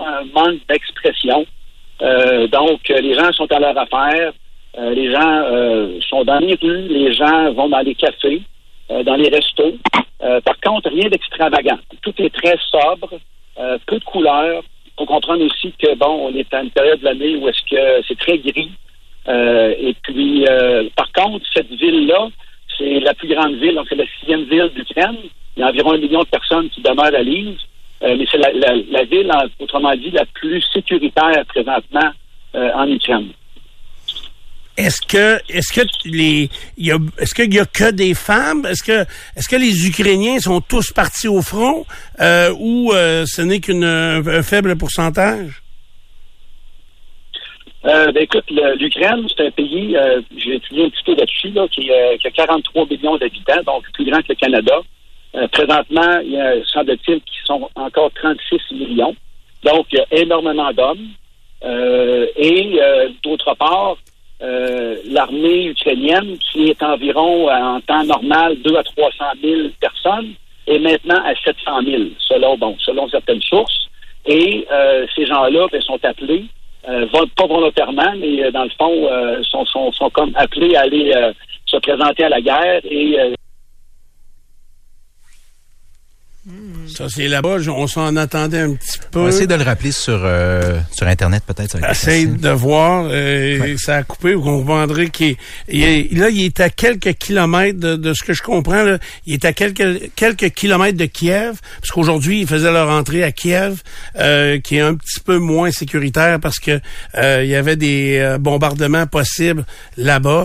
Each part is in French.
Un manque d'expression. Euh, donc, les gens sont à leur affaire. Euh, les gens euh, sont dans les rues. Les gens vont dans les cafés, dans les restos. par contre, rien d'extravagant. Tout est très sobre, peu de couleurs. Il faut comprendre aussi que, bon, on est à une période de l'année où est-ce que c'est très gris. et puis, par contre, cette ville-là, c'est la plus grande ville, donc c'est la sixième ville d'Ukraine. Il y a environ un million de personnes qui demeurent à Lille. Euh, mais c'est la, ville, autrement dit, la plus sécuritaire présentement euh, en Ukraine. Est-ce que est-ce que les y a est-ce qu'il y a que des femmes? Est-ce que est-ce que les Ukrainiens sont tous partis au front euh, ou ce n'est qu'un faible pourcentage? Ben écoute, l'Ukraine, c'est un pays, j'ai étudié un petit peu là-dessus, là, qui, qui, a 43 millions d'habitants, donc plus grand que le Canada. Euh, présentement, il y a, semble-t-il, qui sont encore 36 millions. Donc, il y a énormément d'hommes. et d'autre part, l'armée ukrainienne, qui est environ en temps normal 2 à 300 000 personnes, est maintenant à 700 000, selon, bon, selon certaines sources. Et ces gens-là ben, sont appelés euh, pas volontairement, mais euh, dans le fond, euh, sont, sont, sont, comme appelés à aller euh, se présenter à la guerre et Ça, c'est là-bas. On s'en attendait un petit peu. On va essayer de le rappeler sur, euh, sur Internet, peut-être. Essaye de voir. Euh, Ça a coupé. Vous comprendrez qu'il est, là, il est à quelques kilomètres de, de ce que je comprends. Là, il est à quelques, quelques kilomètres de Kiev. Parce qu'aujourd'hui, ils faisaient leur entrée à Kiev, euh, qui est un petit peu moins sécuritaire parce que euh, il y avait des euh, bombardements possibles là-bas.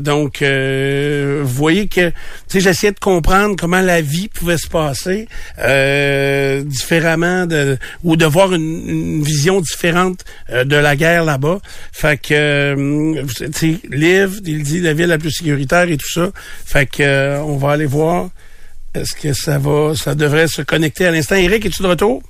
donc, vous voyez que, sais, j'essayais de comprendre comment la vie pouvait se passer euh, différemment de ou de voir une, vision différente euh, de la guerre là-bas. Fait que euh, tu sais, Liv, il dit la ville la plus sécuritaire et tout ça. Fait que on va aller voir. Est-ce que ça va, ça devrait se connecter à l'instant. Eric, es-tu de retour?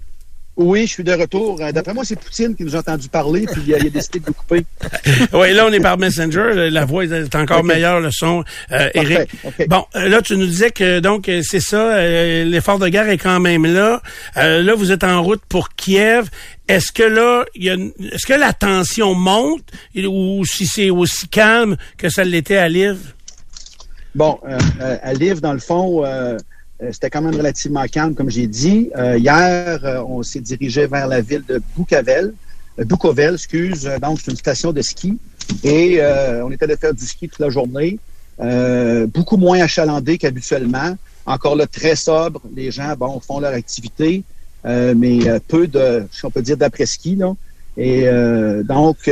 Oui, je suis de retour. Euh, d'après moi, c'est Poutine qui nous a entendu parler, puis il a, décidé de nous couper. oui, là, on est par Messenger. La voix est encore meilleure, le son. Euh, Eric. Bon, euh, là, tu nous disais que donc c'est ça, l'effort de guerre est quand même là. là, vous êtes en route pour Kiev. Est-ce que là, est-ce que la tension monte ou si c'est aussi calme que ça l'était à Lviv? Bon, à Lviv, dans le fond, euh, c'était quand même relativement calme, comme j'ai dit. Euh, hier, euh, on s'est dirigé vers la ville de Bukavel, Bukovel, excuse. Donc, c'est une station de ski. Et on est allé faire du ski toute la journée. beaucoup moins achalandé qu'habituellement. Encore là, très sobre. Les gens, bon, font leur activité, mais peu de, si on peut dire, d'après-ski. Là. Et donc,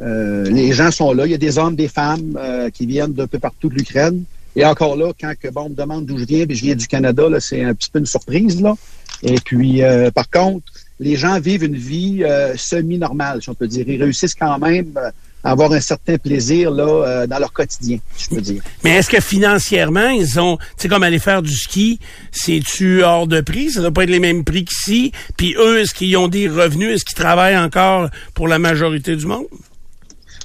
les gens sont là. Il y a des hommes, des femmes qui viennent d'un peu partout de l'Ukraine. Et encore là, quand que, bon, on me demande d'où je viens, puis je viens du Canada, là, c'est un petit peu une surprise. Là. Et puis, euh, par contre, les gens vivent une vie euh, semi-normale, si on peut dire. Ils réussissent quand même euh, à avoir un certain plaisir là dans leur quotidien, je peux dire. Mais est-ce que financièrement, ils ont, tu sais, comme aller faire du ski, c'est-tu hors de prix? Ça doit pas être les mêmes prix qu'ici. Puis eux, est-ce qu'ils ont des revenus? Est-ce qu'ils travaillent encore pour la majorité du monde?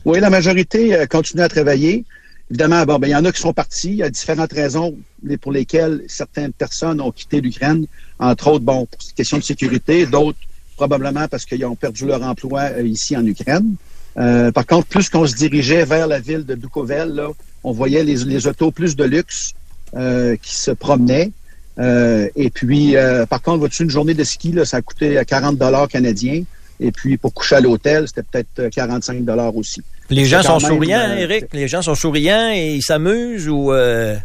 Oui, la majorité continue à travailler. Évidemment, bon, ben, il y en a qui sont partis. Il y a différentes raisons pour lesquelles certaines personnes ont quitté l'Ukraine. Entre autres, bon, pour question de sécurité. D'autres, probablement parce qu'ils ont perdu leur emploi euh, ici en Ukraine. Euh, par contre, plus qu'on se dirigeait vers la ville de Bukovel, là, on voyait les, les autos plus de luxe euh, qui se promenaient. et puis, par contre, vois-tu, une journée de ski, là, ça a coûté 40 dollars canadiens. Et puis, pour coucher à l'hôtel, c'était peut-être 45 dollars aussi. Les gens sont souriants, euh, Eric. Les gens sont souriants et ils s'amusent ou euh,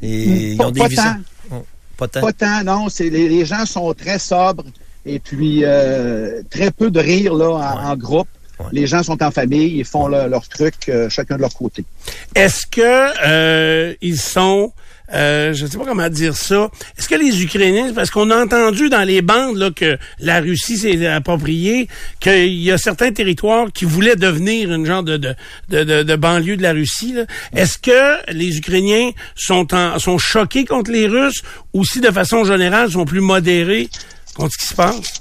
ils ont des pas tant. Oh, pas tant. Pas tant, non. C'est les, gens sont très sobres et puis euh, très peu de rire là en, groupe. Les gens sont en famille, ils font leur, truc chacun de leur côté. Est-ce que ils sont euh, je ne sais pas comment dire ça. Est-ce que les Ukrainiens, parce qu'on a entendu dans les bandes là, que la Russie s'est appropriée, qu'il y a certains territoires qui voulaient devenir une genre de, de, de, de, banlieue de la Russie. Est-ce que les Ukrainiens sont, en, sont choqués contre les Russes ou si de façon générale sont plus modérés contre ce qui se passe?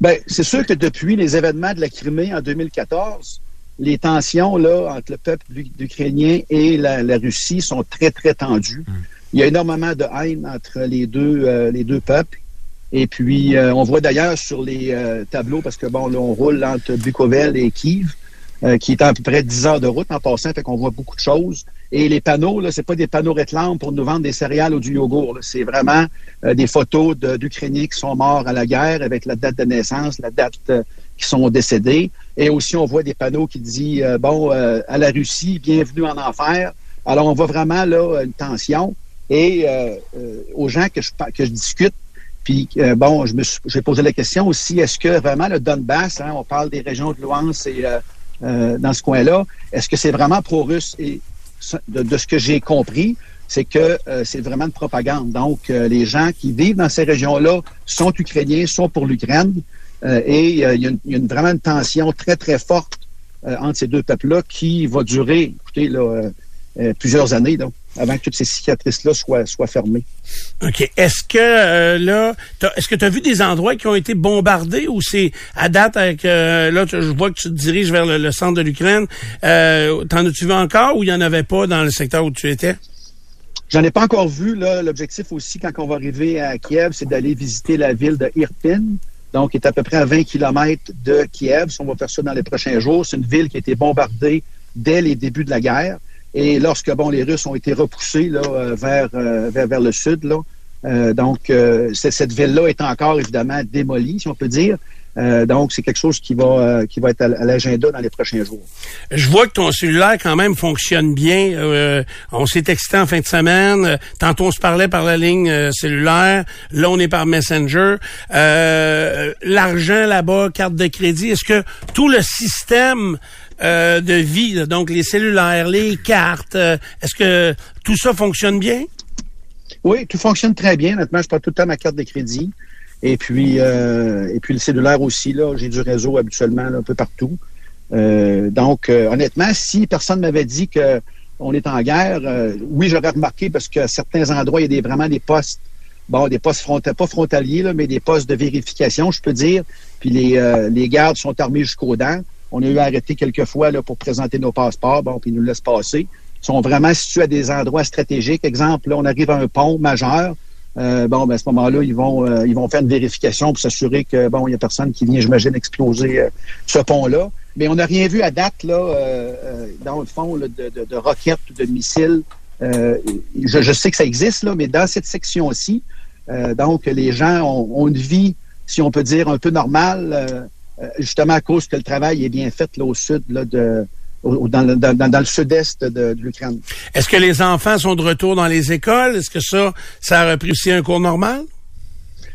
Ben, c'est sûr que depuis les événements de la Crimée en 2014, les tensions là, entre le peuple ukrainien et la, Russie sont très, très tendues. Mm. Il y a énormément de haine entre les deux, euh, les deux peuples. Et puis, euh, on voit d'ailleurs sur les euh, tableaux, parce que bon, là, on roule entre Bukovel et Kiev, qui est à peu près 10 heures de route en passant, fait qu'on voit beaucoup de choses. Et les panneaux, là, c'est pas des panneaux réclames pour nous vendre des céréales ou du yogourt. C'est vraiment des photos d'Ukrainiens qui sont morts à la guerre avec la date de naissance, la date qui sont décédés. Et aussi, on voit des panneaux qui disent, euh, bon, euh, à la Russie, bienvenue en enfer. Alors, on voit vraiment là une tension. Et euh, aux gens que je, que je discute, puis bon, je me j'ai posé la question aussi, est-ce que vraiment le Donbass, hein, on parle des régions de Luhansk et dans ce coin-là, est-ce que c'est vraiment pro-russe? Et de, ce que j'ai compris, c'est que c'est vraiment une propagande. Donc, les gens qui vivent dans ces régions-là sont ukrainiens, sont pour l'Ukraine. Euh, et euh, il y, a, une, vraiment une tension très, très forte euh, entre ces deux peuples-là qui va durer, écoutez, là, plusieurs années, donc, avant que toutes ces cicatrices-là soient, soient fermées. OK. Est-ce que là, est-ce que tu as vu des endroits qui ont été bombardés ou c'est à date avec là, je vois que tu te diriges vers le, centre de l'Ukraine. T'en as-tu vu encore ou il n'y en avait pas dans le secteur où tu étais? J'en ai pas encore vu. Là, l'objectif aussi, quand on va arriver à Kiev, c'est d'aller visiter la ville de Irpin donc est à peu près à 20 km de Kiev. Si on va faire ça dans les prochains jours, c'est une ville qui a été bombardée dès les débuts de la guerre. Et lorsque bon, les Russes ont été repoussés là, euh, vers, euh, vers, vers le sud, euh, donc cette ville-là est encore évidemment démolie, si on peut dire. Euh, donc, c'est quelque chose qui va euh, qui va être à, l'agenda dans les prochains jours. Je vois que ton cellulaire quand même fonctionne bien. Euh, on s'est texté en fin de semaine. Tantôt, on se parlait par la ligne cellulaire. Là, on est par Messenger. L'argent là-bas, carte de crédit. Est-ce que tout le système de vie, donc les cellulaires, les cartes, est-ce que tout ça fonctionne bien? Oui, tout fonctionne très bien. Honnêtement, je prends tout le temps ma carte de crédit. Et puis, euh, et puis le cellulaire aussi, là, j'ai du réseau habituellement un peu partout. Euh, donc, euh, honnêtement, si personne m'avait dit que on est en guerre, oui, j'aurais remarqué parce qu'à certains endroits, il y a des, vraiment des postes, bon, des postes pas frontaliers, là, mais des postes de vérification, je peux dire. Puis les, les gardes sont armés jusqu'aux dents. On a eu arrêté quelques fois là, pour présenter nos passeports, bon, puis ils nous laissent passer. Ils sont vraiment situés à des endroits stratégiques. Exemple, là, on arrive à un pont majeur. Euh, bon, ben, à ce moment-là, ils vont euh, ils vont faire une vérification pour s'assurer que bon, il y a personne qui vient, j'imagine, exploser euh, ce pont-là. Mais on n'a rien vu à date là, dans le fond, de, de, de, roquettes ou de missiles. Je, je, sais que ça existe là, mais dans cette section-ci, donc les gens ont, une vie, si on peut dire, un peu normale, justement à cause que le travail est bien fait là, au sud là, de dans, le, dans, le sud-est de, l'Ukraine. Est-ce que les enfants sont de retour dans les écoles? Est-ce que ça, ça a repris aussi un cours normal?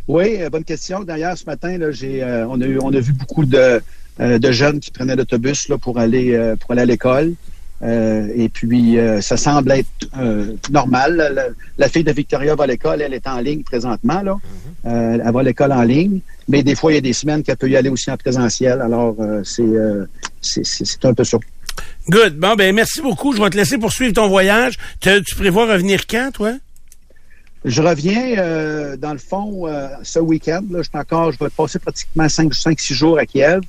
Oui, euh, bonne question. D'ailleurs, ce matin, là, j'ai, euh, on, a eu, on a vu beaucoup de, euh, de jeunes qui prenaient l'autobus là, pour aller pour aller à l'école. et puis, ça semble être normal. La, fille de Victoria va à l'école, elle est en ligne présentement. Là. Mm-hmm. elle va à l'école en ligne. Mais des fois, il y a des semaines qu'elle peut y aller aussi en présentiel. Alors, c'est, c'est, c'est un peu ça. Good. Bon, ben merci beaucoup. Je vais te laisser poursuivre ton voyage. tu prévois revenir quand, toi? Je reviens, euh, dans le fond, euh, ce week-end. je, encore, je vais passer pratiquement 5-6 jours à Kiev.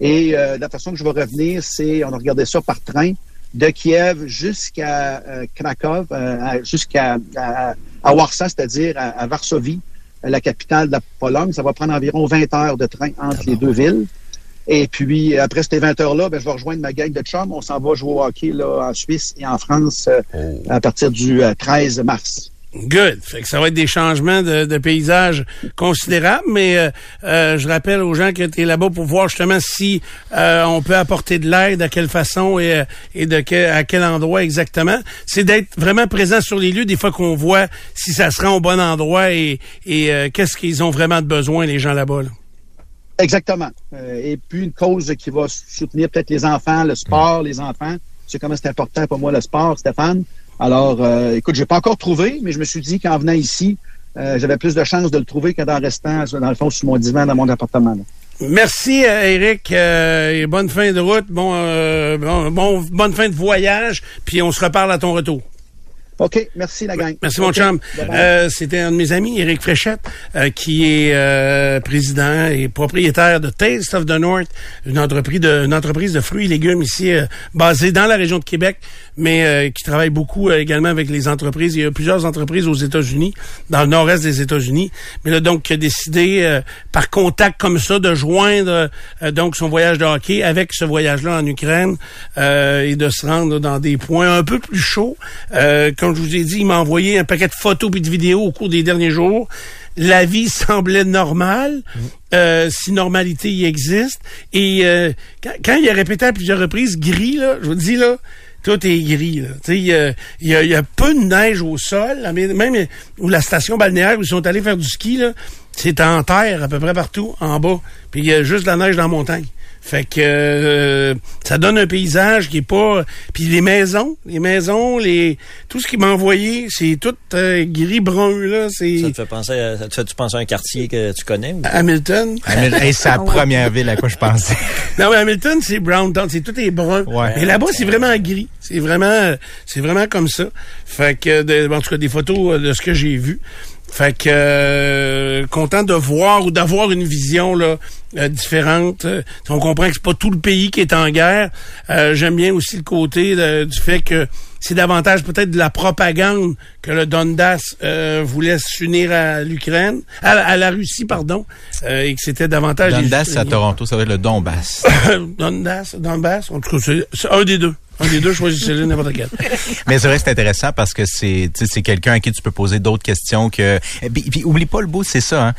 Et euh, la façon que je vais revenir, c'est, on a regardé ça par train, de Kiev jusqu'à Krakow, jusqu'à à, Warsaw, c'est-à-dire à, Varsovie, la capitale de la Pologne. Ça va prendre environ 20 heures de train entre les deux villes. Et puis, après ces 20 heures-là, ben, je vais rejoindre ma gang de chums. On s'en va jouer au hockey là, en Suisse et en France euh, oh. à partir du 13 euh, mars. Good. Fait que ça va être des changements de, de paysage considérables, mais euh, je rappelle aux gens que tu es là-bas pour voir justement si on peut apporter de l'aide, à quelle façon et, et de à quel endroit exactement. C'est d'être vraiment présent sur les lieux, des fois qu'on voit si ça se rend au bon endroit et, et qu'est-ce qu'ils ont vraiment de besoin, les gens là-bas. là bas Exactement. Euh, et puis une cause qui va soutenir peut-être les enfants, le sport, les enfants. C'est comment c'est important pour moi le sport, Stéphane? Alors, euh, écoute, j'ai pas encore trouvé, mais je me suis dit qu'en venant ici, euh, j'avais plus de chances de le trouver que d'en restant, dans le fond, sur mon divan dans mon appartement. Merci, Eric. euh, et bonne fin de route. Bon, bon- bonne fin de voyage. Puis on se reparle à ton retour. OK, merci la gang. Merci, mon chum. Euh, C'était un de mes amis, Éric Fréchette, euh, qui est euh, président et propriétaire de Taste of the North, une entreprise de, une entreprise de fruits et légumes ici, euh, basée dans la région de Québec, mais euh, qui travaille beaucoup euh, également avec les entreprises. Il y a plusieurs entreprises aux États-Unis, dans le nord-est des États-Unis. Mais là, donc, qui a décidé, euh, par contact comme ça, de joindre euh, donc son voyage de hockey avec ce voyage-là en Ukraine euh, et de se rendre dans des points un peu plus chauds. Euh, comme je vous ai dit, il m'a envoyé un paquet de photos et de vidéos au cours des derniers jours. La vie semblait normale, euh, si normalité y existe. Et euh, quand, quand il a répété à plusieurs reprises gris, là, je vous dis là, tout est gris. Il y a, il y, a, il y a peu de neige au sol. là, Même où la station balnéaire où ils sont allés faire du ski, c'est en terre à peu près partout, en bas. Puis il y a juste de la neige dans la montagne. Fait que euh, ça donne un paysage qui est pas. Puis les maisons, les maisons, les tout ce qu'il m'a envoyé, c'est tout euh, gris brun là. C'est Ça te fait penser à, ça te fait-tu penser à un quartier que tu connais? Ou... Hamilton. Hamil- hey, c'est la première ville à quoi je pensais. Non, mais Hamilton, c'est brown town, c'est tout est brun. Ouais. Mais là-bas, c'est vraiment gris. C'est vraiment, c'est vraiment comme ça. Fait que, de- en tout cas, des photos euh, de ce que j'ai vu. Fait que, euh, content de voir ou d'avoir une vision là euh, différente. Euh, on comprend que c'est pas tout le pays qui est en guerre. Euh, J'aime bien aussi le côté de- du fait que c'est davantage peut-être de la propagande que le Donbass euh, voulait s'unir à l'Ukraine, à, à la Russie, pardon, euh, et que c'était davantage Dundas à. Toronto, ça va être le Donbass. Donbass, Donbass, en tout cas, c'est un des deux. Un des deux, choisissez-le n'importe quel. Mais c'est vrai que c'est intéressant parce que c'est c'est quelqu'un à qui tu peux poser d'autres questions que et puis, puis oublie pas le bout, c'est ça hein.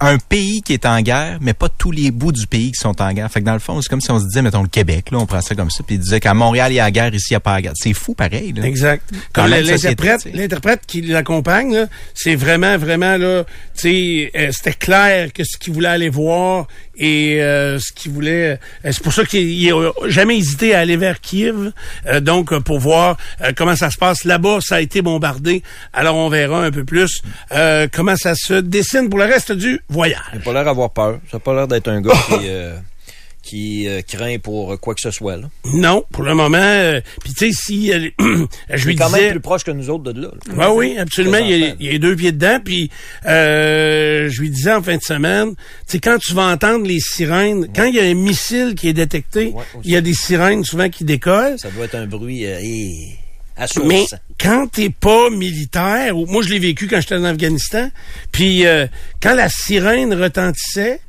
Un pays qui est en guerre, mais pas tous les bouts du pays qui sont en guerre. Fait que dans le fond, c'est comme si on se disait, mettons, le Québec, là, on prend ça comme ça, puis il disait qu'à Montréal, il y a la guerre, ici, il n'y a pas la guerre. C'est fou, pareil, là. Exact. Même l'interprète, qui l'accompagne, c'est vraiment, vraiment là, tu sais, euh, c'était clair que ce qu'il voulait aller voir et euh, ce qu'il voulait, euh, c'est pour ça qu'il n'a jamais hésité à aller vers Kiev, euh, donc euh, pour voir euh, comment ça se passe là-bas. Ça a été bombardé, alors on verra un peu plus euh, comment ça se dessine pour le reste du voyage. Il n'a pas l'air d'avoir peur. Ça n'a pas l'air d'être un gars qui, qui euh, craint pour quoi que ce soit. Là. Non, pour le moment. euh, Puis tu sais, si euh, je Il lui est quand disais, même plus proche que nous autres de là. là. Ouais, oui, absolument. Il y, a, Présentement. il y a deux pieds dedans. Puis euh, je lui disais en fin de semaine, tu sais, quand tu vas entendre les sirènes, quand il y a un missile qui est détecté, Ouais, il y a des sirènes souvent qui décollent. Ça doit être un bruit euh, et Mais quand t'es pas militaire, moi je l'ai vécu quand j'étais en Afghanistan, puis euh, quand la sirène retentissait,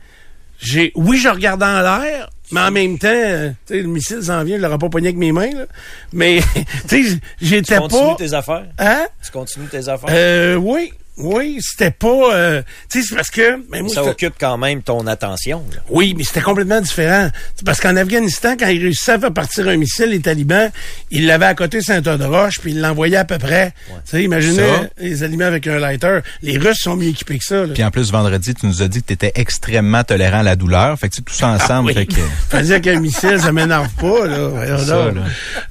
j'ai oui je regardais en l'air, mais en même temps, euh, tu sais, le missile s'en vient, je l'aurais pas pogné avec mes mains, là. mais tu sais, Tu j'étais continues pas... tes affaires? Hein? Tu continues tes affaires? Euh, oui, oui, c'était pas... euh, tu sais, c'est parce que... ben, moi, ça occupe quand même ton attention. là. Oui, mais c'était complètement différent. Parce qu'en Afghanistan, quand ils réussissaient à faire partir un missile, les talibans, ils l'avaient à côté de tas de roche, puis ils l'envoyaient à peu près. Tu sais, imaginez Ça? les aliments avec un lighter. Les Russes sont mieux équipés que ça. Là. Puis en plus, vendredi, tu nous as dit que tu étais extrêmement tolérant à la douleur. Fait que tu sais, tout ça ensemble, Ah Oui. fait que... Qu'un missile, ça m'énerve pas, là. Ça, là.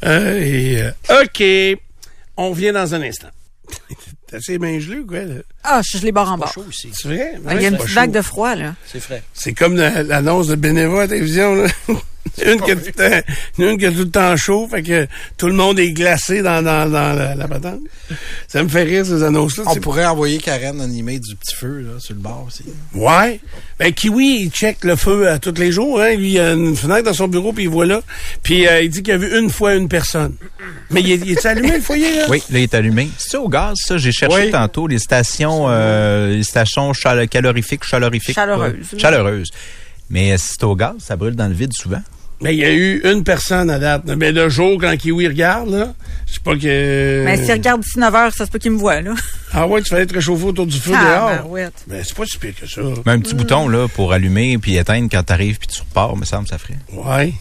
Euh, et, euh, OK. On vient dans un instant. T'as assez bien gelé ou quoi, là? Ah, je les barre en bas. Chaud ici. C'est vrai? Ah, Il y a une petite vague de froid, là. C'est frais. C'est comme la- l'annonce de Bénéva à la télévision. Là. une, qui a tout le temps, une qui a tout le temps chaud, fait que tout le monde est glacé dans, dans, dans la, la patente. Ça me fait rire, ces annonces-là. On pourrait envoyer Karen animer du petit feu là, sur le bord aussi. Ouais. Ben, Kiwi, il check le feu à tous les jours. Hein. Lui, il a une fenêtre dans son bureau, puis il voit là. Puis euh, il dit qu'il a vu une fois une personne. Mais il est, il est allumé, le foyer, là? Oui, là, il est allumé. C'est au gaz, ça? J'ai cherché Oui. tantôt les stations, euh, les stations chale- calorifiques, chalorifiques. Chaleureuses. euh, chaleureuses. Mais si c'est au gaz, ça brûle dans le vide souvent. Mais il y a eu une personne à date. Mais le jour, quand Kiwi regarde, là, je sais pas que... Mais s'il regarde d'ici 9 heures, ça se peut qu'il me voit, là. Ah ouais, tu fallait te réchauffer autour du feu Ah, dehors. ouais. Ben, c'est pas si pire que ça. Mais un petit bouton, là, pour allumer puis éteindre quand t'arrives puis tu repars, me semble, ça ferait. Ouais.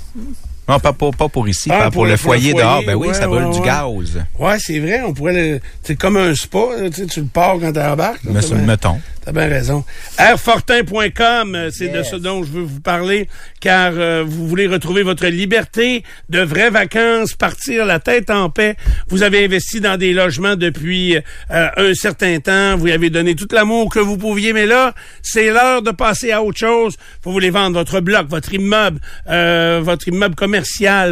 Non, pas pour, pas pour ici, Ah, pas pour pour, le- le pour le foyer dehors. Ben oui, ouais, ça brûle ouais, du ouais. gaz. Ouais, c'est vrai, on pourrait le. C'est comme un spa, tu sais, tu le pars quand tu embarques. ça, bien- mettons. T'as bien raison. Airfortin.com, euh, c'est de ce dont je veux vous parler, car euh, vous voulez retrouver votre liberté de vraies vacances, partir la tête en paix. Vous avez investi dans des logements depuis euh, un certain temps, vous y avez donné tout l'amour que vous pouviez, mais là, c'est l'heure de passer à autre chose. Vous voulez vendre votre bloc, votre immeuble, euh, votre immeuble commercial,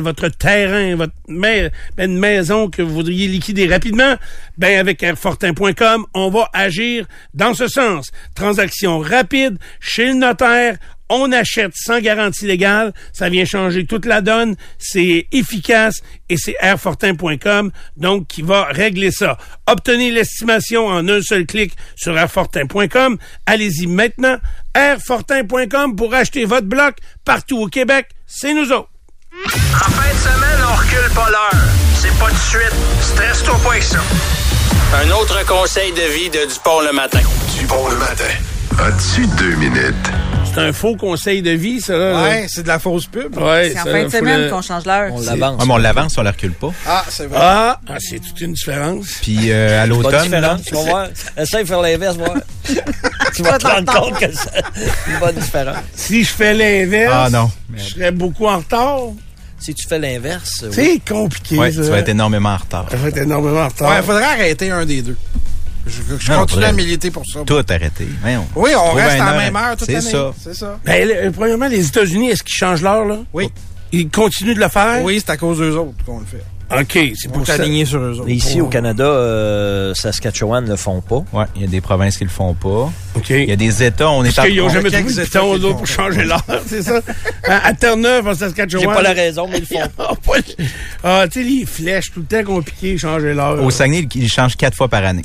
votre terrain, votre ben, une maison que vous voudriez liquider rapidement. Ben avec Airfortin.com, on va agir dans ce sens. Transaction rapide chez le notaire. On achète sans garantie légale. Ça vient changer toute la donne. C'est efficace et c'est airfortin.com donc qui va régler ça. Obtenez l'estimation en un seul clic sur airfortin.com. Allez-y maintenant. airfortin.com pour acheter votre bloc partout au Québec. C'est nous autres. En fin de semaine, on recule pas l'heure. C'est pas de suite. Stresse-toi pas avec ça. Un autre conseil de vie de Dupont le matin. Dupont le matin. As-tu deux minutes? C'est un faux conseil de vie, ça. Là, Ouais, c'est de la fausse pub. Ouais, C'est en fin de semaine le- qu'on change l'heure. On l'avance. Ah, mais on l'avance, on la recule pas. Ah, c'est vrai. Ah, ah, c'est toute une différence. Puis euh, à l'automne, là, tu vas voir. Essaye de faire l'inverse, voir. tu vas te rendre compte que c'est une bonne différence. Si je fais l'inverse, Ah, non. je serais beaucoup en retard. Si tu fais l'inverse, oui. C'est compliqué, ouais, ça. tu vas être énormément en retard. Ça va être énormément en retard. Ouais, il faudrait arrêter un des deux. Je, je Non, continue à militer pour ça. Tout arrêté. Voyons. Oui, on Trouve reste à la même heure toute C'est l'année. ça. C'est ça. Ben, le- premièrement, les États-Unis, est-ce qu'ils changent l'heure, là? Oui. Ils continuent de le faire? Oui, c'est à cause d'eux autres qu'on le fait. OK, c'est pour aligné sur eux autres. Mais ici, au Canada, euh, Saskatchewan ne le font pas. Ouais, il y a des provinces qui le font pas. OK. Il y a des États, on est Parce qu'ils n'ont jamais trouvé de États piton, le autres, pour changer l'heure, c'est ça? À, à Terre-Neuve, en Saskatchewan. J'ai pas la raison, mais ils le font. Ah, pas- Ah, tu sais, les flèches, tout le temps compliqué, changer l'heure. Au Saguenay, ils changent quatre fois par année.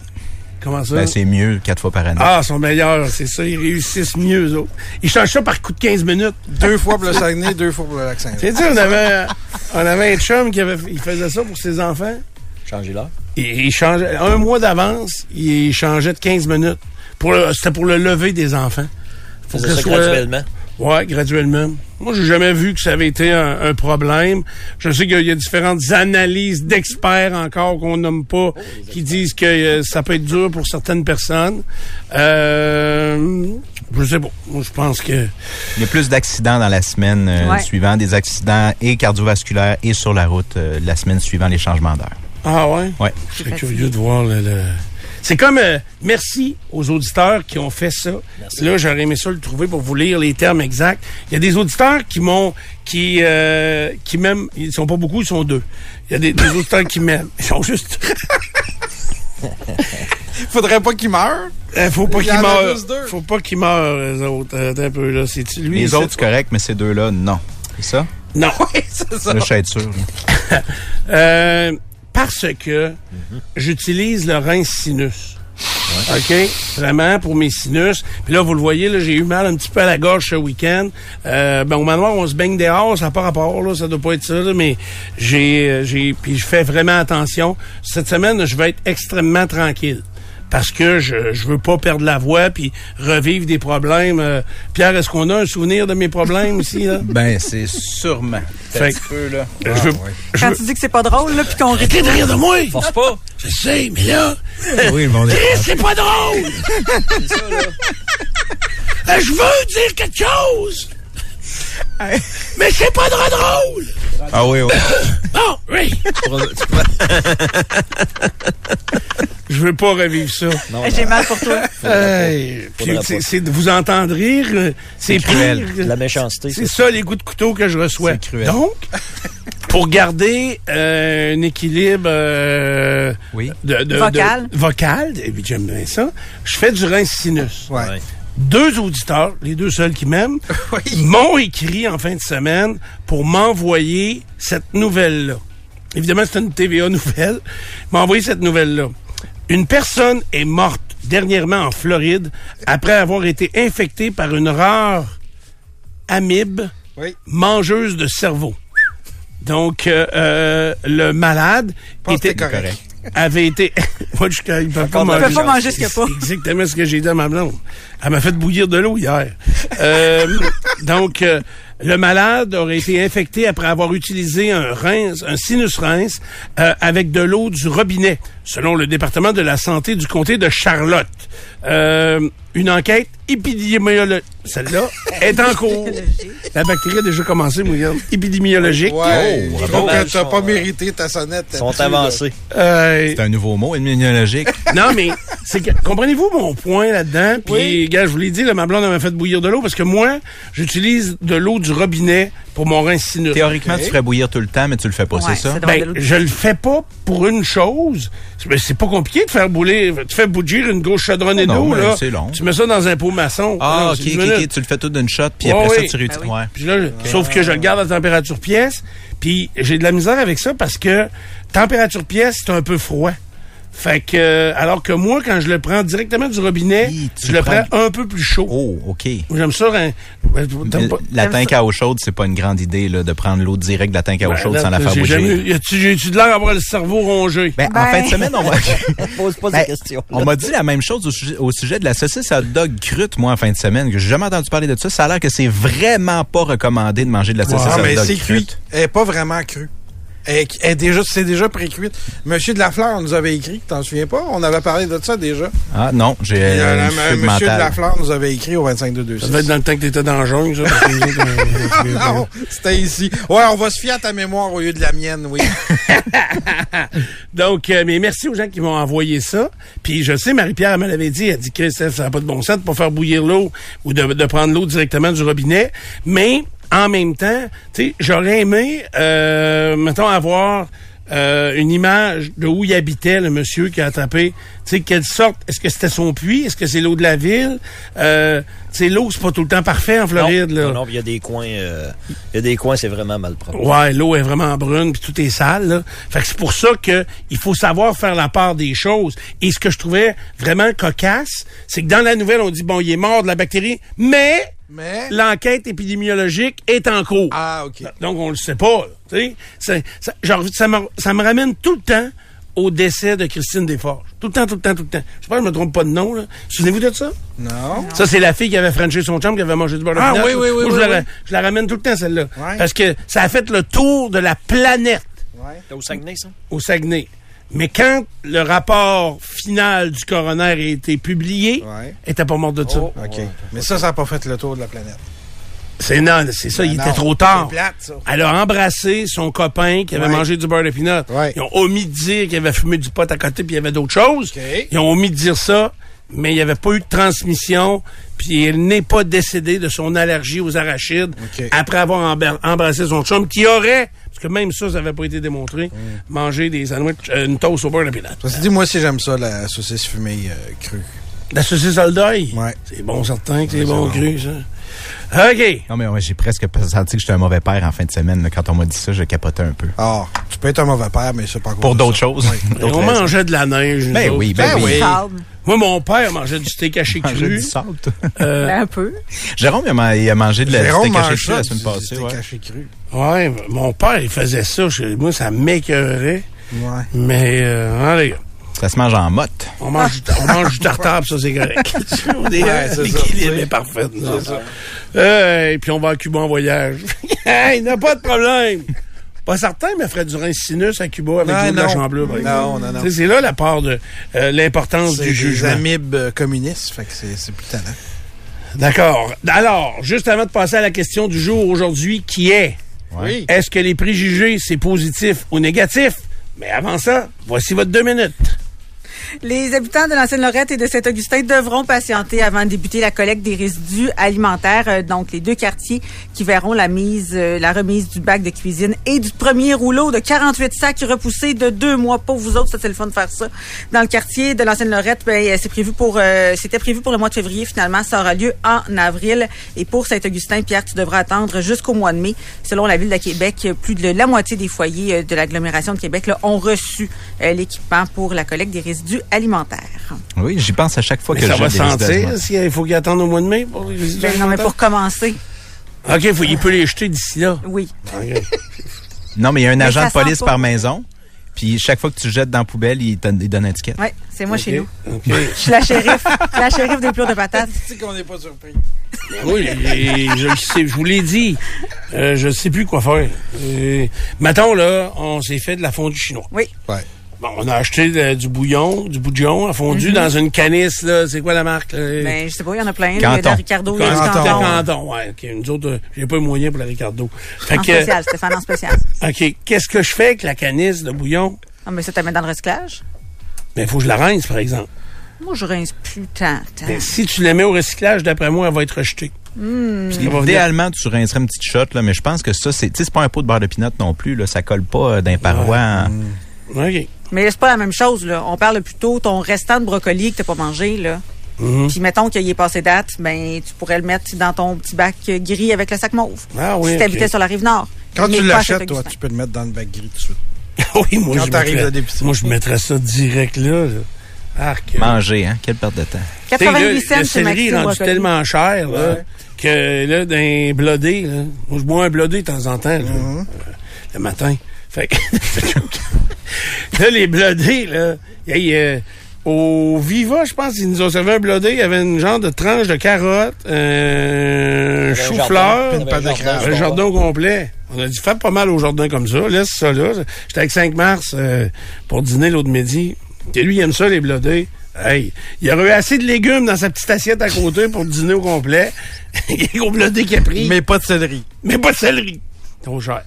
Comment ça? Ben, c'est mieux quatre fois par année. ah, ils sont meilleurs, c'est ça. Ils réussissent mieux, eux autres. Ils changent ça par coup de 15 minutes. Deux fois pour le Saguenay, deux fois pour le Saint-Jean. Tu sais, on avait, on avait un chum qui avait, il faisait ça pour ses enfants. Changer l'heure. Il, il changeait, un mois d'avance, il changeait de 15 minutes. Pour c'était pour le lever des enfants. Faut que ça ce soit- graduellement. Ouais, graduellement. Moi, j'ai jamais vu que ça avait été un, un problème. Je sais qu'il y a différentes analyses d'experts encore qu'on nomme pas, qui disent que euh, ça peut être dur pour certaines personnes. Euh, je sais pas. Moi, je pense que Il y a plus d'accidents dans la semaine euh, Ouais. suivante, des accidents et cardiovasculaires et sur la route euh, la semaine suivant les changements d'heure. ah ouais? Ouais. Je serais curieux de voir le. le- C'est comme euh, merci aux auditeurs qui ont fait ça. Là, j'aurais aimé ça le trouver pour vous lire les termes exacts. Il y a des auditeurs qui m'ont qui euh, qui m'aiment. Ils sont pas beaucoup, ils sont deux. Il y a des, des auditeurs qui m'aiment. Ils sont juste. Faudrait pas qu'il meure. Euh, faut pas Il y qu'ils en a meurent. juste deux. Faut pas qu'ils meurent les autres. Euh, attends un peu là. C'est lui. Les autres, c'est correct, mais ces deux-là, non. C'est ça? Non. Oui, c'est ça. Là, je suis sûr. Euh, parce que j'utilise le rein sinus. OK? Vraiment, pour mes sinus. Puis là, vous le voyez, là, j'ai eu mal un petit peu à la gorge ce week-end. Euh, ben, au manoir, on se baigne dehors, ça n'a pas rapport, là, ça doit pas être ça, là, mais j'ai, euh, j'ai, puis je fais vraiment attention. Cette semaine, je vais être extrêmement tranquille. Parce que je, je veux pas perdre la voix puis revivre des problèmes. Euh, Pierre, est-ce qu'on a un souvenir de mes problèmes ici, là? Ben, c'est sûrement. Fait que- peu, là. je veux, je Quand veux- tu dis que c'est pas drôle, là, puis qu'on rit. De rire de moi! Force pas. Je sais, mais là, Oui, Chris, c'est pas drôle! C'est ça, là. Euh, Je veux dire quelque chose! Mais c'est pas drôle! Ah oui, oui. Bon, oui! Je veux pas revivre ça. Non, J'ai mal pour toi. C'est de vous entendre rire, euh, c'est cruel. pire. la méchanceté. C'est ça. ça les coups de couteau que je reçois. C'est cruel. Donc, pour garder euh, un équilibre euh, Oui. de, de- de- Vocal. vocal, et puis j'aime bien ça, je fais du rein sinus. Ouais. Ouais. Deux auditeurs, les deux seuls qui m'aiment, m'ont écrit en fin de semaine pour m'envoyer cette nouvelle-là. Évidemment, c'est une TVA nouvelle. Ils m'ont envoyé cette nouvelle-là. Une personne est morte dernièrement en Floride après avoir été infectée par une rare amibe Oui. mangeuse de cerveau. Donc, euh, euh, le malade était correct. Avait été. Moi, je il peut pas manger. Il peut pas manger ce qu'il y a pas. C'est exactement ce que j'ai dit à ma blonde. Elle m'a fait bouillir de l'eau hier. Euh, donc, euh, le malade aurait été infecté après avoir utilisé un rince, un sinus rince, euh, avec de l'eau du robinet, selon le département de la santé du comté de Charlotte. Euh, une enquête épidémiologique, celle-là, est en cours. La bactérie a déjà commencé, Mouillard. Épidémiologique. Ouais, Oh, je bravo. trouve que t'as pas mérité ta sonnette. Ils sont avancés. Euh, C'est un nouveau mot, immunologique. non, mais c'est que, comprenez-vous mon point là-dedans? Puis, gars, je vous l'ai dit, là, ma blonde m'a fait bouillir de l'eau parce que moi, j'utilise de l'eau du robinet pour mon rince sinus. Théoriquement, tu ferais bouillir tout le temps, mais tu le fais pas, Ouais, c'est ça? Ben, je le fais pas pour une chose. Mais c'est pas compliqué de faire bouillir. Tu fais bouillir une grosse chaudronnée Oh d'eau, là. c'est long. Tu mets ça dans un pot maçon. Ah, ok, ok, ok. Tu le fais tout d'une shot, puis Ouais, après oui. ça, tu réutilises. Ben oui. Ouais. Sauf que je le garde à température pièce. Puis j'ai de la misère avec ça parce que température pièce, c'est un peu froid. Fait que, euh, alors que moi, quand je le prends directement du robinet, tu je le prends- prends un peu plus chaud. Oh, OK. J'aime ça. hein. Ben, La tank à eau chaude, c'est pas une grande idée là, de prendre l'eau direct de la tank à eau Ben, chaude là, sans la faire j'ai bouger. J'ai-tu de l'air d'avoir le cerveau rongé? Ben, en Ben. fin de semaine, on va... Pose pas Ben, ces questions. On m'a dit la même chose au sujet, au sujet de la saucisse à hot dog crute, moi, en fin de semaine, que j'ai jamais entendu parler de ça. Ça a l'air que c'est vraiment pas recommandé de manger de la saucisse Ah, à mais dog crute. Elle est pas vraiment crue. Elle est déjà, c'est déjà pré-cuite. Monsieur de la Fleur nous avait écrit, t'en souviens pas? On avait parlé de ça déjà. Ah non, j'ai euh, Monsieur de la. Fleur nous avait écrit au 25 2 Ça devait être dans le temps que t'étais dans le jungle, ça. parce que nous Non, c'était ici. Ouais, on va se fier à ta mémoire au lieu de la mienne, oui. Donc, euh, mais merci aux gens qui m'ont envoyé ça. Puis je sais, Marie-Pierre me l'avait dit, elle dit, Christophe, ça n'a pas de bon sens de pas faire bouillir l'eau ou de, de prendre l'eau directement du robinet. Mais en même temps, tu sais, j'aurais aimé, euh, mettons, avoir euh, une image de où il habitait, le monsieur qui a attrapé. Tu sais, quelle sorte, est-ce que c'était son puits? Est-ce que c'est l'eau de la ville? Euh, tu sais, l'eau, c'est pas tout le temps parfait en Floride, là. Non, non, il y a des coins, euh, il y a des coins, c'est vraiment mal propre. Ouais, l'eau est vraiment brune puis tout est sale. Là. Fait que c'est pour ça que il faut savoir faire la part des choses. Et ce que je trouvais vraiment cocasse, c'est que dans la nouvelle on dit bon, il est mort de la bactérie, mais Mais. l'enquête épidémiologique est en cours. Ah, OK. Donc on le sait pas. là, ça, genre, ça, me, ça me ramène tout le temps au décès de Christine Desforges. Tout le temps, tout le temps, tout le temps. J'espère que je me trompe pas de nom. Là. Souvenez-vous de ça? Non. Ça, c'est la fille qui avait franchi son chambre, qui avait mangé du beurre de Ah, pinot. oui, oui, oui, Moi, oui, je, la, oui. ra- je la ramène tout le temps, celle-là. Ouais. Parce que ça a fait le tour de la planète T'es au Saguenay, ça? au Saguenay. Mais quand le rapport final du coroner a été publié, Ouais. elle était pas morte de ça. OK. Mais ça, ça n'a pas fait le tour de la planète. C'est non, c'est ça, il Ben était trop tard. c'est plate, ça. Elle a embrassé son copain qui avait Ouais. mangé du beurre de pinot. Ouais. Ils ont omis de dire qu'il avait fumé du pot à côté puis il y avait d'autres choses. Ils ont omis de dire ça, mais il n'y avait pas eu de transmission puis elle n'est pas décédée de son allergie aux arachides après avoir embrassé son chum qui aurait, parce que même ça, ça n'avait pas été démontré, mangé des sandwichs, euh, une toast au beurre de pinot. Ceci dit, moi aussi, j'aime ça, la saucisse fumée euh, crue. La saucisse à deuil? Ouais. C'est bon certain que c'est bon, c'est bon. cru, ça. OK. Non, mais ouais, j'ai presque senti que j'étais un mauvais père en fin de semaine. là. Quand on m'a dit ça, je capotais un peu. Ah, tu peux être un mauvais père, mais c'est pas Pour d'autres choses. On raisons. mangeait de la neige. Ben oui, ben, Ben oui. oui. Sable. Moi, mon père mangeait du steak haché cru. du sable. Euh, Ben, un peu. Jérôme, il a, man- il a mangé de la Jérôme steak haché cru la semaine du passée. steak ouais. haché cru. ouais, mon père, il faisait ça. Moi, ça m'écœurait. Ouais. Mais, euh, allez, Ça se mange en motte. on mange, du- on mange du tartare, ça, c'est correct. On est- Ouais, c'est ça, L'équilibre c'est- est parfait. Euh, et puis, on va à Cuba en voyage. hey, il n'a pas de problème. Pas certain, mais ferait du rince sinus à Cuba avec Non, l'eau de la non. Non, non, non. C'est là la part de euh, l'importance C'est du jugement. amibes euh, communistes, fait que c'est c'est plus talent. D'accord. Alors, juste avant de passer à la question du jour aujourd'hui, qui est? Oui. est-ce que les préjugés, c'est positif ou négatif? Mais avant ça, voici votre deux minutes. Les habitants de l'ancienne Lorette et de Saint-Augustin devront patienter avant de débuter la collecte des résidus alimentaires. Euh, donc, les deux quartiers qui verront la mise, euh, la remise du bac de cuisine et du premier rouleau de 48 sacs repoussés de deux mois. Pour vous autres, ça c'est le fun de faire ça. Dans le quartier de l'ancienne Lorette, ben, euh, c'était prévu pour le mois de février. Finalement, ça aura lieu en avril. Et pour Saint-Augustin, Pierre, tu devras attendre jusqu'au mois de mai. Selon la ville de Québec, plus de la moitié des foyers de l'agglomération de Québec là, ont reçu l'équipement pour la collecte des résidus alimentaires. Oui, j'y pense à chaque fois Mais que ça je va sentir il faut qu'il attende au mois de mai pour les résidus Ben, non, mais pour commencer, OK, faut, il peut les jeter d'ici là. oui. Non, mais il y a un Mais agent de police par maison. Puis chaque fois que tu jettes dans la poubelle, il te il donne un ticket. Oui, c'est moi chez nous. Je suis la shérif. la shérif des pleurs de patates. Tu sais qu'on n'est pas surpris. Oui, et je, sais, je vous l'ai dit. Euh, je ne sais plus quoi faire. Euh, mettons, là, on s'est fait de la fondue chinoise. Oui. Ouais. Bon, on a acheté de- du bouillon, du bouillon à fondu dans une canisse, là. C'est quoi la marque? là? Ben, je sais pas, il y en a plein. là. Il y Canton. a de la Ricardo, il y a du Canton. Canton. Canton, ouais. OK. Nous autres, euh, j'ai pas eu moyen pour la Ricardo. Fait En que, spécial, Stéphane, en spécial. OK. Qu'est-ce que je fais avec la canisse de bouillon? Ah, mais ça, tu mets dans le recyclage? Ben, il faut que je la rince, par exemple. Moi, je rince plus tant. tant. Ben, si tu la mets au recyclage, d'après moi, elle va être rejetée. Venir- Idéalement, tu rincerais une petite shot, là, mais je pense que ça, c'est, tu sais, c'est pas un pot de beurre de pinot non plus, là. Ça colle pas euh, d'un parois. en- OK. Mais c'est pas la même chose, là. On parle plutôt ton restant de brocoli que t'as pas mangé, là. Mhm. Puis mettons qu'il est passé date, ben tu pourrais le mettre dans ton petit bac gris avec le sac mauve. Ah oui, Si t'habitais ok. sur la rive nord. Quand Mais tu l'achètes, toi, tu peux le mettre dans le bac gris tout de suite. oui, moi, Quand je mettrais-. Moi, je mettrais ça direct là. là. Arc. Manger, hein? Quelle perte de temps. 88 Tu sais, cents, Le céleri maxi est rendu brocoli. tellement cher là, Ouais. que là, d'un blodé, là, moi, je bois un blodé de temps en temps là, Mm-hmm. euh, le matin. Fait que, là, les blodés, là, hey, euh, au Viva, je pense qu'ils nous ont servi un blodé. Il y avait une genre de tranche de carotte, un chou-fleur, un jardin au complet. On a dit, fais pas mal au jardin comme ça. Laisse ça là. J'étais avec 5 mars euh, pour dîner l'autre midi. Et lui, il aime ça, les blodés. Hey, il y aurait eu assez de légumes dans sa petite assiette à côté pour dîner au complet. Il y a un gros blodé qui a pris. Mais, Mais pas de céleri. pas de céleri. Trop cher.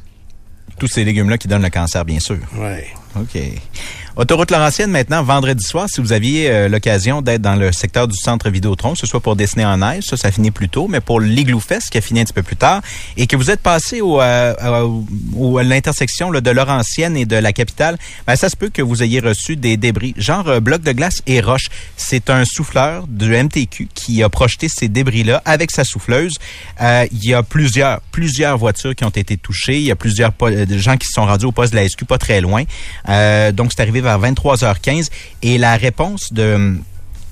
Tous ces légumes-là qui donnent le cancer, bien sûr. Ouais. OK. Autoroute Laurentienne, maintenant, vendredi soir, si vous aviez euh, l'occasion d'être dans le secteur du centre Vidéotron, que ce soit pour dessiner en neige, ça, ça finit plus tôt, mais pour l'Igloo Fest, qui a fini un petit peu plus tard, et que vous êtes passé au, euh, au- à l'intersection de Laurentienne et de la capitale, ben, ça se peut que vous ayez reçu des débris, genre euh, blocs de glace et roches. C'est un souffleur du MTQ qui a projeté ces débris-là avec sa souffleuse. Euh, il y a plusieurs, plusieurs voitures qui ont été touchées. Il y a plusieurs euh, gens qui se sont rendus au poste de la SQ pas très loin. Euh, donc, c'est arrivé vers 23h15. Et la réponse de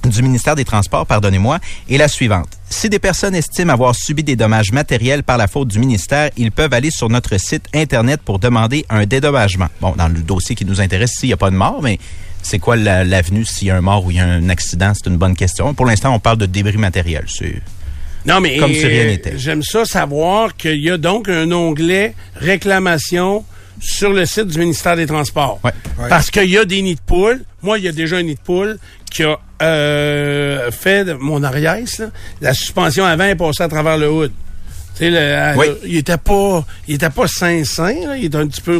du ministère des Transports, pardonnez-moi, est la suivante. Si des personnes estiment avoir subi des dommages matériels par la faute du ministère, ils peuvent aller sur notre site Internet pour demander un dédommagement. Bon, dans le dossier qui nous intéresse, s'il n'y a pas de mort, mais c'est quoi la- l'avenue s'il y a un mort ou il y a un accident? C'est une bonne question. Pour l'instant, on parle de débris matériels. C'est... Non, mais Comme si rien euh, n'était. j'aime ça savoir qu'il y a donc un onglet réclamation sur le site du ministère des Transports. Ouais. Ouais. Parce qu'il y a des nids de poules. Moi, il y a déjà un nid de poule qui a euh, fait de mon arrière, là, la suspension avant est passée à travers le hood. Tu sais, le- elle- Oui. il était pas, il était pas sain sain, là, il était un petit peu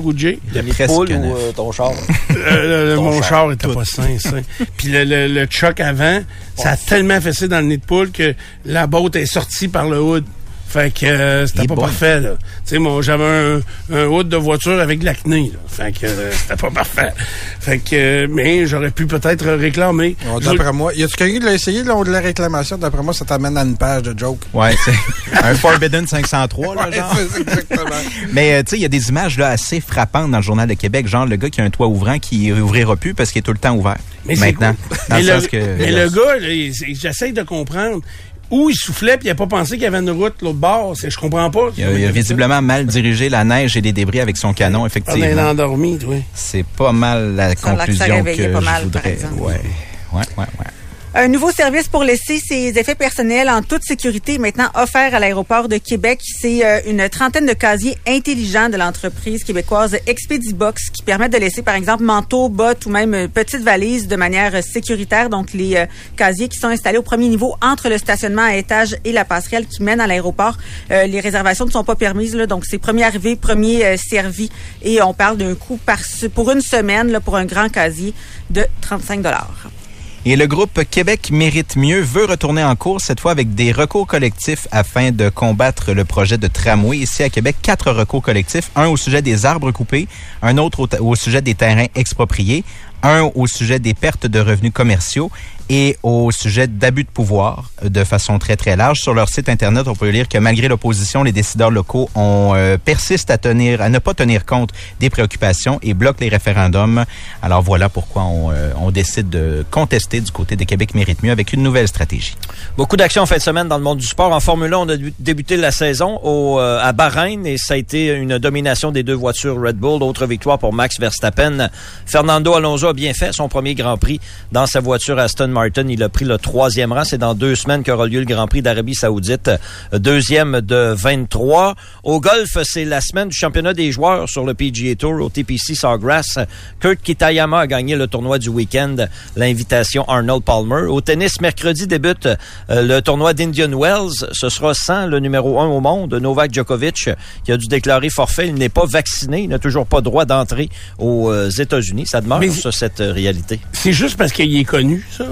presque poules neuf. ou euh, ton char? Euh, le- le- Ton mon char. char était pas sain, sain. Puis le, le, le choc avant, ça a tellement fessé dans le nid de poule que la botte est sortie par le hood. Fait que euh, c'était pas bon. parfait, là. Tu sais, moi, j'avais un, un hood de voiture avec de l'acné, là. Fait que euh, c'était pas parfait. Fait que, euh, mais j'aurais pu peut-être réclamer. Bon, D'après moi, y a-tu quelqu'un qui l'a essayé, là, de la réclamation? D'après moi, ça t'amène à une page de joke. Ouais, c'est un Forbidden 503, là, genre. c'est exactement. Mais tu sais, il y a des images là assez frappantes dans le journal de Québec, genre le gars qui a un toit ouvrant qui ouvrira plus parce qu'il est tout le temps ouvert. Mais c'est maintenant, cool. dans mais le le, sens que mais le gars, là, il- c'est- j'essaye de comprendre. Où il soufflait puis il a pas pensé qu'il y avait une route l'autre bord. C'est, je comprends pas. il a, il a visiblement mal dirigé la neige et les débris avec son canon, On est effectivement. endormi, toi. C'est pas mal la que conclusion que pas je voudrais. Ouais. Ouais, ouais, ouais. Un nouveau service pour laisser ses effets personnels en toute sécurité maintenant offert à l'aéroport de Québec. C'est euh, une trentaine de casiers intelligents de l'entreprise québécoise Expedibox qui permettent de laisser, par exemple, manteau, bottes ou même euh, petite valise de manière sécuritaire. Donc, les euh, casiers qui sont installés au premier niveau entre le stationnement à étage et la passerelle qui mène à l'aéroport. Les réservations ne sont pas permises. Là, donc, c'est premier arrivé, premier servi. Et on parle d'un coût par, pour une semaine pour un grand casier de 35 Et le groupe Québec mérite mieux veut retourner en cours, cette fois avec des recours collectifs afin de combattre le projet de tramway. Ici à Québec, quatre recours collectifs. Un au sujet des arbres coupés, un autre au, au sujet des terrains expropriés, un au sujet des pertes de revenus commerciaux et au sujet d'abus de pouvoir euh, de façon très, très large. Sur leur site Internet, on peut lire que malgré l'opposition, les décideurs locaux ont euh, persistent à, tenir, à ne pas tenir compte des préoccupations et bloquent les référendums. Alors voilà pourquoi on, euh, décide de contester du côté de Québec mérite mieux avec une nouvelle stratégie. Beaucoup d'actions en fin de semaine dans le monde du sport. En Formule 1, on a dé- débuté la saison au, euh, à Bahreïn et ça a été une domination des deux voitures Red Bull. Autre victoire pour Max Verstappen. Fernando Alonso a bien fait son premier Grand Prix dans sa voiture Aston Martin. Il a pris le troisième rang. C'est dans deux semaines qu'aura lieu le Grand Prix d'Arabie Saoudite. Deuxième de 23. Au golf, c'est la semaine du championnat des joueurs sur le PGA Tour au TPC Sawgrass. Kurt Kitayama a gagné le tournoi du week-end, l'invitation Arnold Palmer. Au tennis, mercredi débute euh, le tournoi d'Indian Wells. Ce sera sans le numéro un au monde, Novak Djokovic, qui a dû déclarer forfait. Il n'est pas vacciné. Il n'a toujours pas droit d'entrer aux euh, États-Unis. Ça demeure, Mais- ça, cette euh, réalité. C'est juste parce qu'il est connu, ça?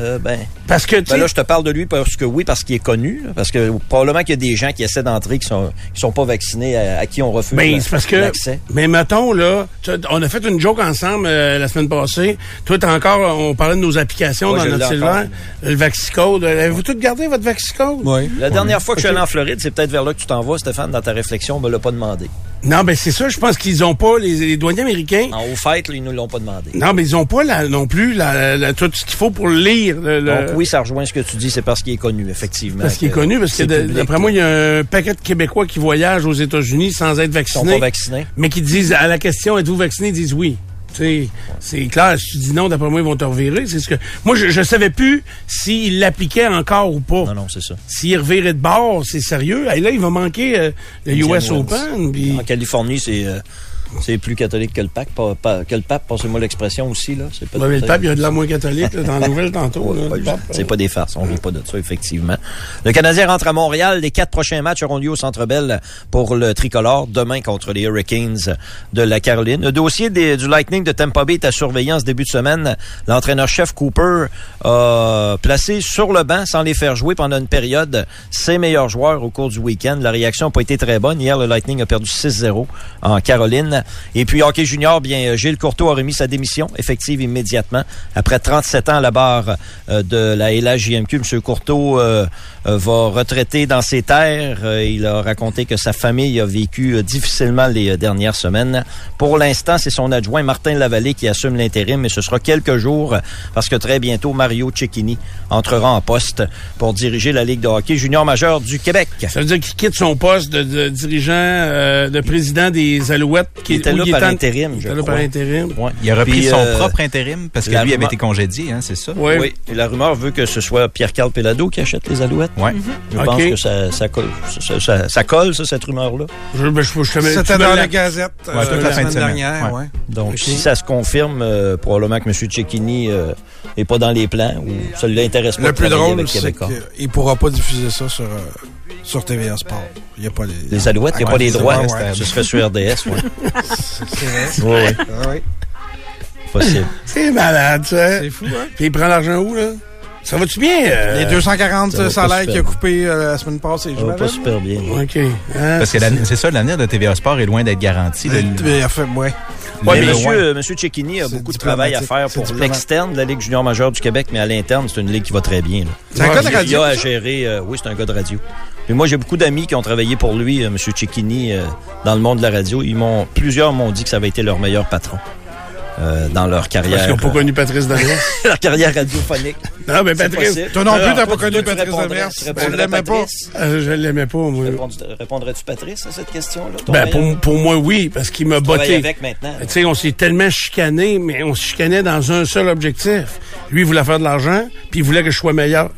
Euh, ben, Parce que, tu ben là, je te parle de lui parce que oui, parce qu'il est connu. parce que probablement qu'il y a des gens qui essaient d'entrer qui sont qui sont pas vaccinés, à, à qui on refuse Ben, la- c'est parce que. l'accès. Mais mettons, là, on a fait une joke ensemble euh, la semaine passée. Toi, t'as encore, on parlait de nos applications Ouais, dans notre l'ai cellulaire. Le Vaxicode. Euh, Avez-vous tout gardé, votre Vaxicode? Oui. La dernière fois que je suis allé en Floride, c'est peut-être vers là que tu t'en vas, Stéphane, dans ta réflexion, on me l'a pas demandé. Non, ben c'est ça. Je pense qu'ils ont pas, les, les douaniers américains. En haut fait, là, ils nous l'ont pas demandé. Non, mais ils ont pas la, non plus la, la- tout ce qu'il faut pour lire. Le, le- Donc oui, ça rejoint ce que tu dis, c'est parce qu'il est connu, effectivement. Parce qu'il est connu, parce que d'après moi, il y a un paquet de Québécois qui voyagent aux États-Unis sans être Ils sont vaccinés. pas vaccinés. Mais qui disent à la question êtes-vous vacciné, ils disent oui. Tu sais, c'est clair, si tu dis non, d'après moi, ils vont te revirer. C'est ce que. Moi, je, je savais plus s'ils l'appliquaient encore ou pas. Non, non, c'est ça. S'ils reviraient de bord, c'est sérieux. Et là, il va manquer euh, le Indian US. Open. En Californie, c'est euh, c'est plus catholique que le pape, pas, pas- que le pape, passez-moi l'expression aussi là. C'est pas Ouais, mais le pape, il y a de la moins catholique là, dans la nouvelle tantôt. c'est pas des farces, on rit pas de ça, effectivement. Le Canadien rentre à Montréal. Les quatre prochains matchs auront lieu au Centre Bell pour le tricolore demain contre les Hurricanes de la Caroline. Le dossier des- du Lightning de Tampa Bay est à surveiller en ce début de semaine. L'entraîneur-chef Cooper a placé sur le banc, sans les faire jouer pendant une période, ses meilleurs joueurs au cours du week-end. La réaction n'a pas été très bonne. Hier, le Lightning a perdu 6-0 en Caroline. Et puis, hockey junior, bien, Gilles Courteau a remis sa démission effective immédiatement après 37 ans à la barre euh, de la LHJMQ. M. Euh, euh, va retraiter dans ses terres. Euh, il a raconté que sa famille a vécu euh, difficilement les euh, dernières semaines. Pour l'instant, c'est son adjoint Martin Lavallée qui assume l'intérim, mais ce sera quelques jours euh, parce que très bientôt, Mario Cecchini entrera en poste pour diriger la Ligue de hockey junior majeur du Québec. Ça veut dire qu'il quitte son poste de, de dirigeant, euh, de président des Alouettes. Qui, Il était là par intérim, Il je était là crois. par intérim. Ouais. Il a repris Puis, son euh, propre intérim parce que lui avait été congédié, hein, c'est ça? Ouais. Oui, et la rumeur veut que ce soit Pierre-Carl Pelado qui achète les Alouettes. Ouais. Je Ok. pense que ça, ça, colle, ça, ça- ça colle, ça, cette rumeur-là. Je, ben, je, je, C'était dans la- la Gazette euh, toute la la fin de semaine semaine. dernière. Ouais. Ouais. Donc, si ça se confirme, euh, probablement que M. Cecchini euh, est pas dans les plans ou ça ne l'intéresse pas Le de plus travailler drôle, avec c'est Québécois. qu'il ne pourra pas diffuser ça sur, euh, sur TVA Sport. Il n'y a pas les... Les Alouettes, il n'y a pas les droits. Ce serait sur RDS, oui. C'est vrai. Oui, oui, Ah oui. possible. C'est malade, ça. C'est fou, hein? Puis il prend l'argent où, là? Ça va-tu bien? euh? Les 240 ça va pas salaires qu'il a bien. coupés euh, la semaine passée, Ça va pas super bien. OK. Hein, Parce que c'est ça, l'avenir de TVA Sport est loin d'être garanti. Le- mais, enfin, ouais. Oui, le- monsieur, euh, monsieur Cecchini a beaucoup de travail à faire pour l'externe de la Ligue junior majeure du Québec, mais à l'interne, c'est une ligue qui va très bien. C'est un gars de Il y radio. a à ça? gérer. euh, oui, c'est un gars de radio. Mais moi, j'ai beaucoup d'amis qui ont travaillé pour lui, euh, M. Cecchini, euh, dans le monde de la radio. Ils m'ont, plusieurs m'ont dit que ça avait été leur meilleur patron euh, dans leur Parce carrière, qu'ils n'ont pas connu Patrice Demers. euh, leur carrière radiophonique. non, mais Patrice. Toi non plus, t'as pas connu Patrice Demers. je l'aimais pas. Euh, je l'aimais pas, moi. Répondrais-tu Patrice à cette question-là? Ben, pour, pour moi, oui, parce qu'il m'a botté. avec maintenant. Tu sais, on s'est tellement chicané, mais on se chicanait dans un seul objectif. Lui, il voulait faire de l'argent, puis il voulait que je sois meilleur.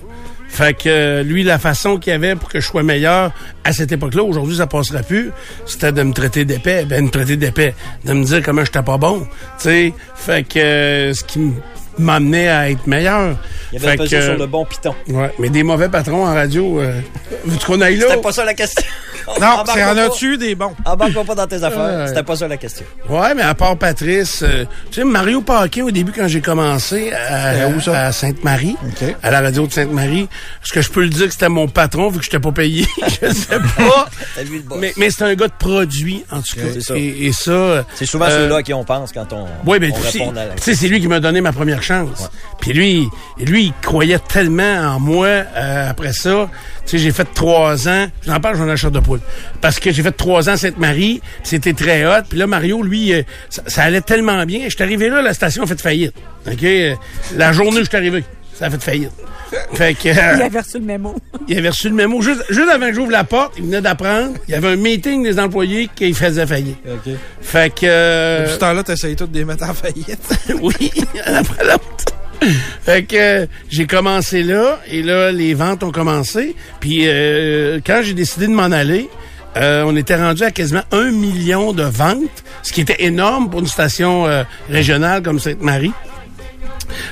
Fait que euh, lui, la façon qu'il avait pour que je sois meilleur à cette époque-là, aujourd'hui, ça passera plus, c'était de me traiter d'épais. Ben, me traiter d'épais, de me dire comment j'étais pas bon. Tu sais, fait que euh, ce qui m'amenait à être meilleur. Il avait Fait pesé que, sur le bon piton. Ouais, mais des mauvais patrons en radio, euh, veux-tu qu'on aille là? C'était pas ça la question. Non, c'est en as-tu des bons? Embarque pas dans tes affaires. Ouais. C'était pas ça la question. Ouais, mais à part Patrice, euh, tu sais, Mario Paquin, au début, quand j'ai commencé à, où ça? à Sainte-Marie, à la radio de Sainte-Marie, est-ce que je peux le dire que c'était mon patron, vu que je t'ai pas payé? je sais pas. Lui le boss. mais mais c'est un gars de produit, en tout cas. c'est ça. Et, et ça... C'est souvent euh, ceux-là à qui on pense quand on, Oui, mais tu sais, répond à la tu sais, c'est lui qui m'a donné ma première chance. Puis lui, lui, il croyait tellement en moi euh, après ça. Tu sais, j'ai fait trois ans. J'en parle, j'en chair de poule. Parce que j'ai fait trois ans à Sainte-Marie. C'était très hot. Puis là, Mario, lui, euh, ça, ça allait tellement bien. Je suis arrivé là, la station a fait faillite. OK? Euh, La journée où je suis arrivé, ça a fait faillite. Fait que... euh, Il avait reçu le mémo. il avait reçu le mémo. Juste, juste avant que j'ouvre la porte, il venait d'apprendre. Il y avait un meeting des employés qu'il faisait faillite. OK. Fait que... euh, Depuis ce temps-là, t'essayes tout de les mettre en faillite. oui, après l'autre. Fait que euh, j'ai commencé là et là les ventes ont commencé. Puis euh, quand j'ai décidé de m'en aller, euh, on était rendu à quasiment un million de ventes, ce qui était énorme pour une station euh, régionale comme Sainte-Marie.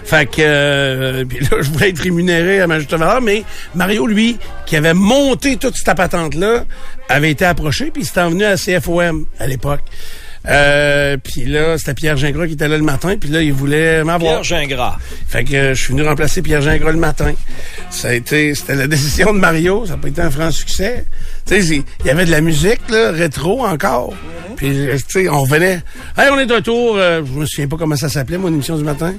Fait que euh, puis là, je voulais être rémunéré à ma juste valeur, mais Mario, lui, qui avait monté toute cette patente-là, avait été approché, puis il s'était venu à CFOM à l'époque. Euh, puis là, c'était Pierre Gingras qui était là le matin, puis là, il voulait m'avoir. Pierre Gingras. Fait que euh, je suis venu remplacer Pierre Gingras le matin. Ça a été, c'était la décision de Mario, ça n'a pas été un franc succès. Tu sais, il y avait de la musique, là, rétro encore. Puis, euh, tu sais, on venait. Hey, on est de retour. euh, je me souviens pas comment ça s'appelait, mon émission du matin.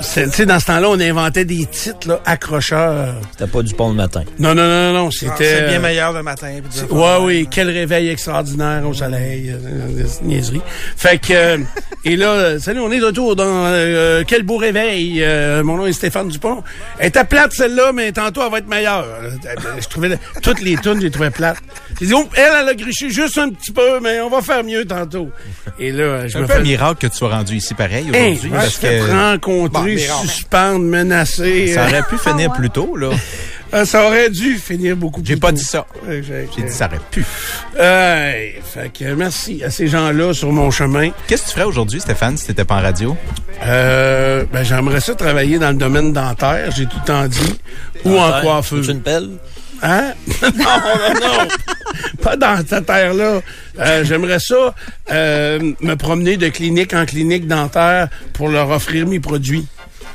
C'est- Tu sais, dans ce temps-là, on inventait des titres, là, accrocheurs. C'était pas du pont le matin. Non, non, non, non, non, c'était. C'est bien euh, meilleur le matin. puis Ouais, oui, quel réveil extraordinaire au soleil, euh, des niaiseries. Fait que, euh, et là, euh, salut, on est de retour dans euh, Quel beau réveil. Euh, mon nom est Stéphane Dupont. Elle était plate celle-là, mais tantôt elle va être meilleure. Euh, Je trouvais toutes les tunes, je les trouvais plates. J'ai dit, oh, elle, elle a griché juste un petit peu, mais on va faire mieux tantôt. Et là, je un me peu fais miracle que tu sois rendu ici pareil aujourd'hui. parce que rencontrer, suspendre, menacer. ça euh, aurait pu finir plus tôt, là. euh, ça aurait dû finir beaucoup plus J'ai pas tôt. dit ça. J'ai- dit ça aurait pu. Hey, fait que merci à ces gens-là sur mon chemin. Qu'est-ce que tu ferais aujourd'hui, Stéphane, si t'étais pas en radio? Euh, ben, j'aimerais ça travailler dans le domaine dentaire, j'ai tout le temps dit. Ou en coiffeuse. Tu une pelle? Hein? non, non, non. Pas dans cette terre-là. Euh, j'aimerais ça euh, me promener de clinique en clinique dentaire pour leur offrir mes produits.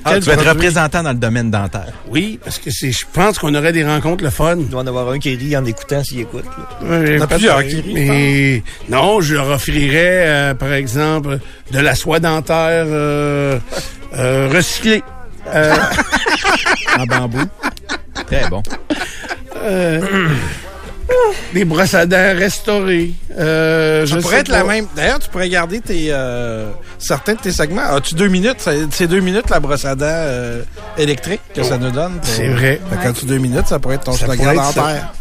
Ah, Quel tu vas être représentant dans le domaine dentaire. Oui, parce que c'est, je pense qu'on aurait des rencontres le fun. Il doit en avoir un qui rit en écoutant s'il écoute. là. Ouais, Il y en a plusieurs qui rient, Mais non, je leur offrirais, euh, par exemple, de la soie dentaire euh, euh, recyclée. Euh, En bambou. Très bon. des brosses à dents restaurées. Euh, Ça je pourrait être la même. D'ailleurs, tu pourrais garder tes, euh, certains de tes segments. As-tu deux minutes? C'est- deux minutes la brosse à dents euh, électrique que ça nous donne. pour- C'est vrai. Fait quand tu deux minutes, ça pourrait être ton slogan dentaire.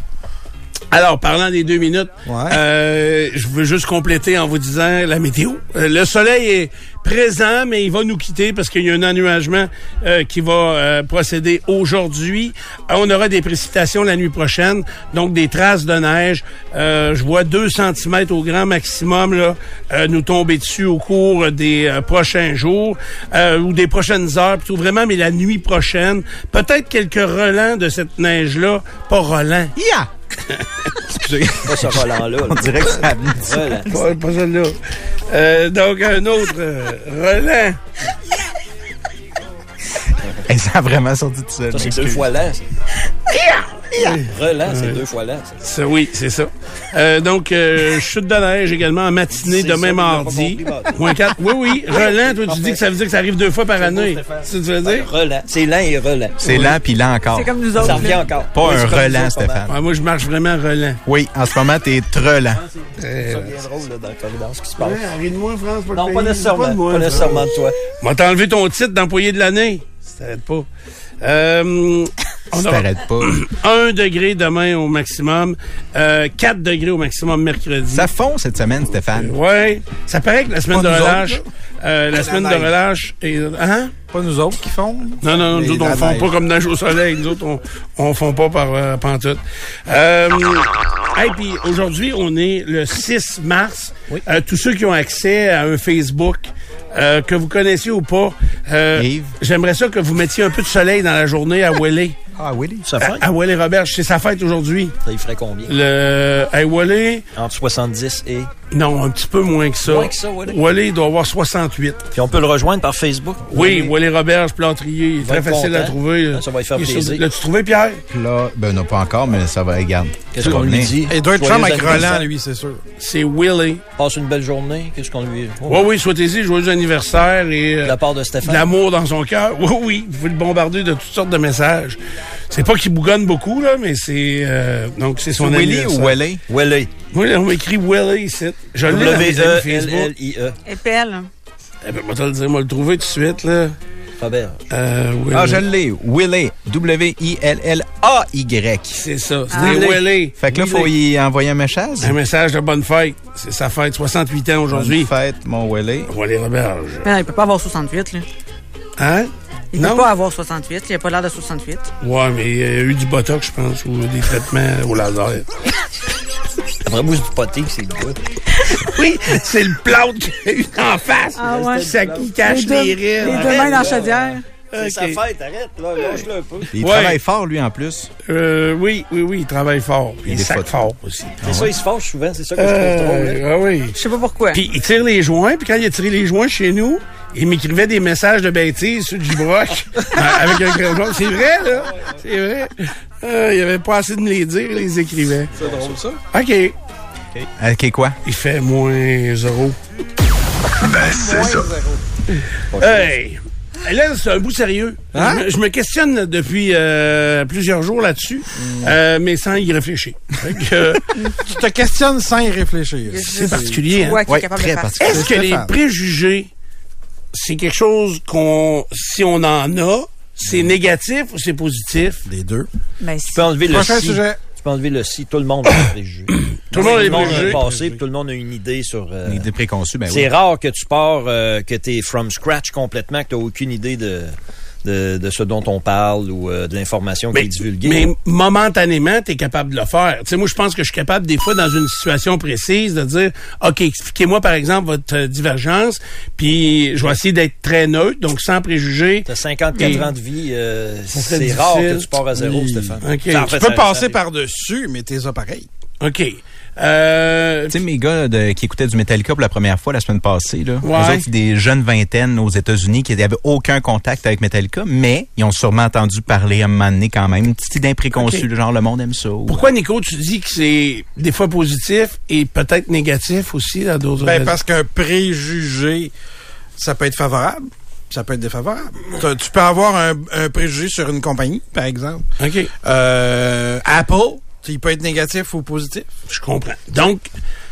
Alors, parlant des deux minutes, Ouais. euh, je veux juste compléter en vous disant la météo. Euh, le soleil est présent, mais il va nous quitter parce qu'il y a un ennuagement euh, qui va euh, procéder aujourd'hui. Euh, on aura des précipitations la nuit prochaine, donc des traces de neige. Euh, je vois 2 cm au grand maximum là, euh, nous tomber dessus au cours des euh, prochains jours euh, ou des prochaines heures, plutôt vraiment, mais la nuit prochaine. Peut-être quelques relents de cette neige-là. Pas relents. Yeah! Excusez. Pas ce Roland-là. là. On dirait que ça de- Roland. Pas, pas celle-là. Euh, donc, un autre euh, relent. Hey, ça a vraiment sorti de seul. Ça, c'est deux fois lent. ça. Relan, c'est deux fois lent. ça. Ça, oui, c'est ça. Euh, donc, euh, chute de neige également en matinée C'est demain ça, mardi. Moins quatre. Oui, oui. Relent, toi, tu dis que ça veut dire que ça arrive deux fois par année. C'est ce que tu veux dire? Relan. C'est lent et relent. C'est lent puis lent encore. C'est comme nous autres. Ça revient là. encore. Pas Oui, un c'est relent, Stéphane. Ouais, moi, je marche vraiment relent. Oui, en ce moment, t'es très lent. Ça bien drôle là, dans le corridor, ce qui se passe. arrête de moi, France, pas Non, pas nécessairement. Pas, de moi, nécessairement de toi. M'a t'as enlevé ton titre d'employé de l'année. Ça t'arrête pas. Euh, on t'arrêtes pas. 1 degré demain au maximum, euh, 4 degrés au maximum mercredi. Ça fond cette semaine, Stéphane. Ouais, ça paraît que la semaine Pas de relâche, euh, la La semaine de relâche est, hein? Pas nous autres qui font. Non, non, nous autres, on fond pas comme neige au soleil. Nous autres, on, on fond pas par euh, pantoute. Euh, hey, puis aujourd'hui, on est le 6 mars. Euh, tous ceux qui ont accès à un Facebook, euh, que vous connaissiez ou pas, euh, Yves. j'aimerais ça que vous mettiez un peu de soleil dans la journée à Welly. Ah, Willy. Ça À, à Wally Roberge, c'est sa fête aujourd'hui. Ça y ferait combien? Le, à Wally, Entre 70 et... non, un petit peu moins que ça. Moins que ça, Wally. Wally, il doit avoir 68. Puis on peut le rejoindre par Facebook? Oui, Wally Roberge, Plâtrier, il est très facile à trouver. Ah, ça va lui faire plaisir. L'as-tu trouvé, Pierre? Là, ben, non, pas encore, mais ça va, regarde. Qu'est-ce qu'on lui dit? Il doit être avec. Roland, lui, c'est sûr. C'est Willy. Passe une belle journée. Qu'est-ce qu'on lui... Oui, oui, souhaitez-y joyeux anniversaire et De euh, la part de de Stéphane. l'amour dans son cœur. Oui, oui, vous pouvez le bombarder de toutes sortes de messages. C'est pas qu'il bougonne beaucoup, là, mais c'est... euh, donc, c'est son Willy anniversaire. ou Willy? Willy. Oui, on m'écrit Willy ici. Je l'ai dans mes amis Facebook. Épelle. Eh ben, moi, te le dire, moi, le trouver tout de suite, là. Robert. Euh, Willy. Ah, je l'ai. Willy. W-I-L-L-A-Y. C'est ça, c'est Ah. des Willy. Fait que là, faut y envoyer un message. Un message de bonne fête. C'est sa fête, 68 ans aujourd'hui. Bonne fête, mon Willy. Willy. Mais non, il peut pas avoir 68, là. Hein? Il Non? peut pas avoir 68. Il a pas l'air de 68. Ouais, mais il y a eu du botox, je pense, ou des traitements au laser. Après mousse du poté, c'est le gars. Oui, c'est le plâtre qu'il y a eu en face. Ah ouais. Ça qui cache Les deux- les deux mains dans la chaudière. C'est sa fête, arrête, là, lâche-le un peu. Il Ouais. travaille fort, lui, en plus. Euh, oui, oui, oui, il travaille fort. Il sac photos. fort aussi. C'est ça, il se fâche souvent, c'est ça que je trouve drôle. hein. Euh, ah oui. Je sais pas pourquoi. Puis il tire les joints, puis quand il a tiré les joints chez nous, il m'écrivait des messages de bêtises sur du broc avec un crayon jaune. C'est vrai, là. C'est vrai. Euh, il avait pas assez de me les dire, il les écrivait. C'est drôle, ça. OK. OK, quoi? Il fait moins zéro. Ben, c'est ça. Hey! Là, c'est un bout sérieux. Hein? Je, me, je me questionne depuis euh, plusieurs jours là-dessus, euh, mais sans y réfléchir. Que, euh, Tu te questionnes sans y réfléchir. c'est particulier. Hein? Ouais, très particulier. Est-ce que les préjugés, c'est quelque chose qu'on, si on en a, c'est négatif ou c'est positif? Les deux. Ben, Tu peux enlever le Prochain si. sujet. Peux enlever le si. Tout le monde a des préjugés. Tout le monde a des a préjugés. passé, puis tout le monde a une idée sur... euh, Une idée préconçue, ben c'est oui. rare que tu pars, euh, que tu es from scratch complètement, que tu aucune idée de, de, de ce dont on parle ou euh, de l'information qui est divulguée. mais momentanément, tu es capable de le faire. Tu sais, moi, je pense que je suis capable, des fois, dans une situation précise, de dire, OK, expliquez-moi, par exemple, votre divergence, puis je vais essayer d'être très neutre, donc sans préjugés. T'as 54 Et- ans de vie, euh, c'est rare que tu pars à zéro, Oui. Stéphane. OK. Ça, en Tu peux ça- passer par-dessus, mais t'es ça pareil. OK. Euh, Tu sais, mes gars de- qui écoutaient du Metallica pour la première fois la semaine passée, là, Ouais. eux autres, des jeunes vingtaines aux États-Unis qui n'avaient aucun contact avec Metallica, mais ils ont sûrement entendu parler à un moment donné quand même. Une petite idée préconçue, genre le monde aime ça. ou- pourquoi, Nico, tu dis que c'est des fois positif et peut-être négatif aussi à d'autres Ben, raisons? parce qu'un préjugé, ça peut être favorable, ça peut être défavorable. Tu peux avoir un, un préjugé sur une compagnie, par exemple. OK, Euh, Apple, il peut être négatif ou positif? je comprends. Donc,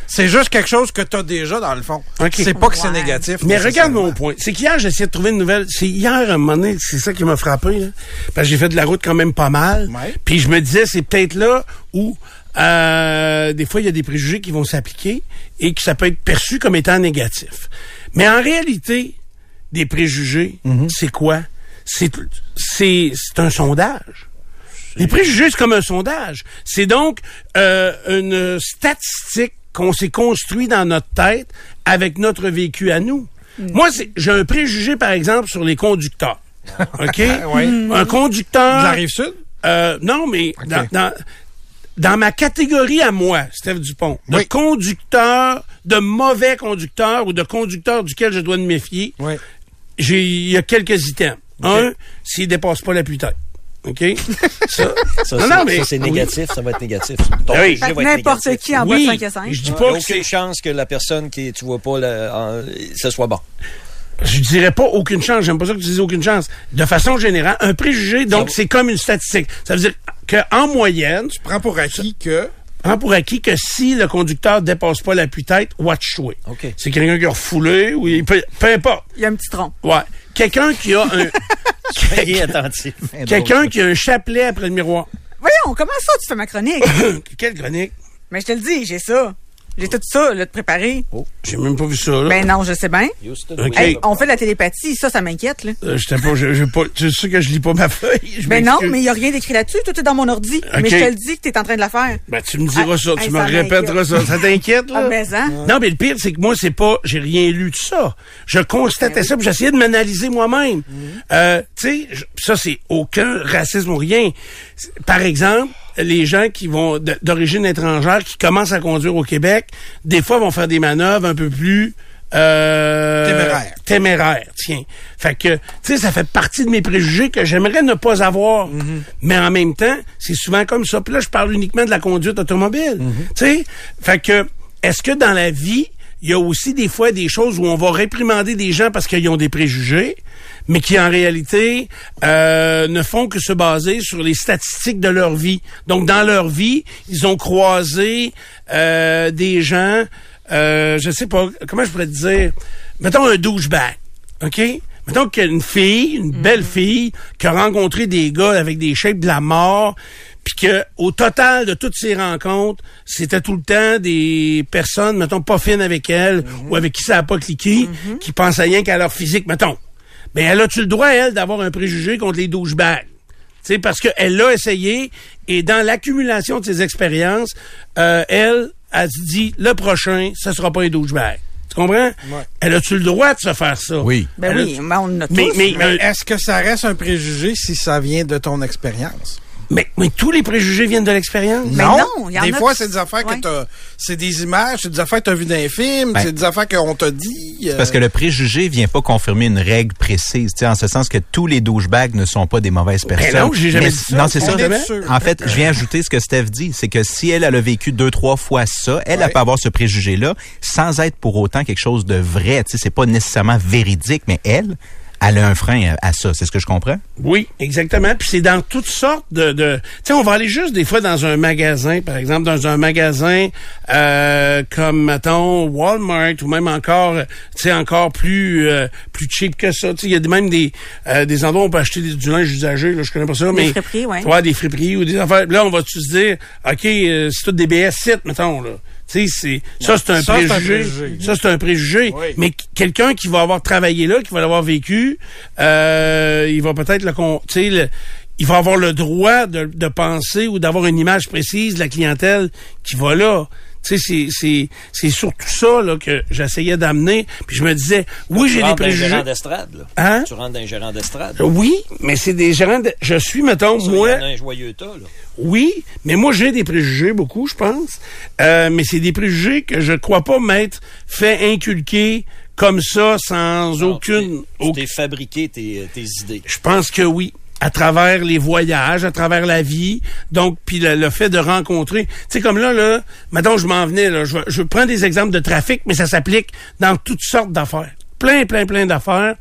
C'est juste quelque chose que tu as déjà dans le fond. OK. C'est pas que c'est Ouais. négatif. Mais regarde mon point. C'est qu'hier, j'essayais de trouver une nouvelle. C'est hier, à un moment donné, c'est ça qui m'a frappé. Là. Parce que j'ai fait de la route quand même pas mal. Ouais. Puis je me disais, c'est peut-être là où euh, des fois, il y a des préjugés qui vont s'appliquer et que ça peut être perçu comme étant négatif. Mais en réalité, des préjugés, c'est quoi? C'est c'est c'est un sondage. Les préjugés, c'est comme un sondage. C'est donc euh, une statistique qu'on s'est construit dans notre tête avec notre vécu à nous. Moi, c'est- j'ai un préjugé, par exemple, sur les conducteurs. OK? Ouais. Un conducteur... De la rive sud? Euh, non, mais dans, dans, dans ma catégorie à moi, Steph Dupont, de Oui. conducteur, de mauvais conducteur ou de conducteur duquel je dois me méfier, Oui. j'ai il y a quelques items. Un, s'il dépasse pas la putain. OK? ça. Ça, Non, c'est- non, mais- ça, c'est oui. négatif, ça va être négatif. Ton Oui. être n'importe qui en bas Oui, de 5 à 5. je dis Il n'y pas a que aucune chance que la personne qui tu vois pas, en- ce soit bon. Je dirais pas aucune chance. J'aime pas ça que tu dises aucune chance. De façon générale, un préjugé, donc, c'est comme une statistique. Ça veut dire qu'en moyenne, tu Prends pour acquis que. prends pour acquis que si le conducteur dépasse pas l'appui-tête, watch-toi. OK. C'est quelqu'un qui a refoulé ou il peut, peu importe. Il y a un petit tronc. Ouais. Quelqu'un qui a un, quelqu'un qui a un chapelet après le miroir. Voyons, comment ça tu fais ma chronique? Quelle chronique? Mais je te le dis, j'ai ça. J'ai tout ça, là, de préparer. J'ai même pas vu ça, là. Ben non, je sais bien. Hey, on fait de la télépathie, ça, ça m'inquiète, là. Euh, j'étais pas, j'ai j'ai pas, tu sais que je lis pas ma feuille. Je Ben non, mais il n'y a rien d'écrit là-dessus. Tout est dans mon ordi. Mais je te le dis que tu es en train de la faire. Ben, tu me diras Ah, ça, tu hey, me ça répéteras ça. Ça t'inquiète, là? Ah, mais hein? Non, mais le pire, c'est que moi, c'est pas, j'ai rien lu de ça. Je constatais Ben ça, puis j'essayais de m'analyser moi-même. Mhm. Euh, tu sais, je- ça, c'est aucun racisme ou rien. Par exemple, les gens qui vont d'origine étrangère, qui commencent à conduire au Québec, des fois vont faire des manœuvres un peu plus euh, Téméraires. téméraires, tiens. Fait que, tu sais, ça fait partie de mes préjugés que j'aimerais ne pas avoir. Mais en même temps, c'est souvent comme ça. Puis là, je parle uniquement de la conduite automobile. Tu sais, fait que, est-ce que dans la vie, il y a aussi des fois des choses où on va réprimander des gens parce qu'ils ont des préjugés, mais qui en réalité euh, ne font que se baser sur les statistiques de leur vie. Donc, dans leur vie, ils ont croisé euh, des gens, euh, je sais pas, comment je pourrais te dire, mettons un douchebag, OK? Mettons qu'il y a une fille, une belle fille, qui a rencontré des gars avec des shapes de la mort, puis que au total de toutes ces rencontres, c'était tout le temps des personnes, mettons, pas fines avec elle, ou avec qui ça n'a pas cliqué, qui pensaient rien qu'à leur physique, mettons. Ben, elle a-tu le droit, elle, d'avoir un préjugé contre les douchebags? Tu sais, parce qu'elle l'a essayé, et dans l'accumulation de ses expériences, euh, elle, elle se dit, le prochain, ce sera pas un douchebag. Tu comprends? Elle a-tu le droit de se faire ça? Oui. Ben Elle a- oui, mais on a tous. Mais, mais, Mais euh, est-ce que ça reste un préjugé si ça vient de ton expérience? Mais, mais tous les préjugés viennent de l'expérience? Mais non, il y en des fois, c'est des affaires Ouais. que t'as... C'est des images, c'est des affaires que t'as vues dans les films, Ben, c'est des affaires qu'on t'a dit. euh, Parce que le préjugé vient pas confirmer une règle précise, tu sais, en ce sens que tous les douchebags ne sont pas des mauvaises personnes. non, j'ai jamais Mais- dit ça. Non, c'est ça. En fait, je viens ajouter ce que Steph dit, c'est que si elle, elle a vécu deux, trois fois ça, elle, elle Ouais. peut avoir ce préjugé-là, sans être pour autant quelque chose de vrai. Tu sais, c'est pas nécessairement véridique, mais elle, elle a un frein à, à ça. C'est ce que je comprends? Oui, exactement. Puis c'est dans toutes sortes de... de tu sais, on va aller juste des fois dans un magasin, par exemple, dans un magasin euh, comme, mettons, Walmart ou même encore, tu sais, encore plus euh, plus cheap que ça. Tu sais, il y a même des euh, des endroits où on peut acheter des- du linge usagé, là, je connais pas ça, mais... friperies, ouais. Ouais, des friperies ou des affaires. Là, on va se dire, OK, euh, c'est tout des BS sites, mettons, là. Tu sais, c'est, ça, c'est un préjugé. Ça, c'est un préjugé. Oui. Mais qu- quelqu'un qui va avoir travaillé là, qui va l'avoir vécu, euh, il va peut-être le, le- il va avoir le droit de, de penser ou d'avoir une image précise de la clientèle qui va là. Tu sais, c'est, c'est, c'est surtout ça là, que j'essayais d'amener. Puis je me disais, oui, Tu j'ai des rentres préjugés. gérant d'estrade, là. Hein? Tu rentres dans un gérant d'estrade. Oui, mais c'est des gérants de... Je suis, mettons, Ça, moi... Il y en a un joyeux tas, là. Oui, mais moi j'ai des préjugés beaucoup, je pense. Euh, mais c'est des préjugés que je crois pas m'être fait inculquer comme ça sans Non, aucune. Tu t'es fabriqué tes, tes idées. Je pense que oui. À travers les voyages, à travers la vie, donc puis le, le fait de rencontrer, tu sais comme là là, maintenant je m'en venais là, je, je prends des exemples de trafic, mais ça s'applique dans toutes sortes d'affaires plein, plein, plein d'affaires.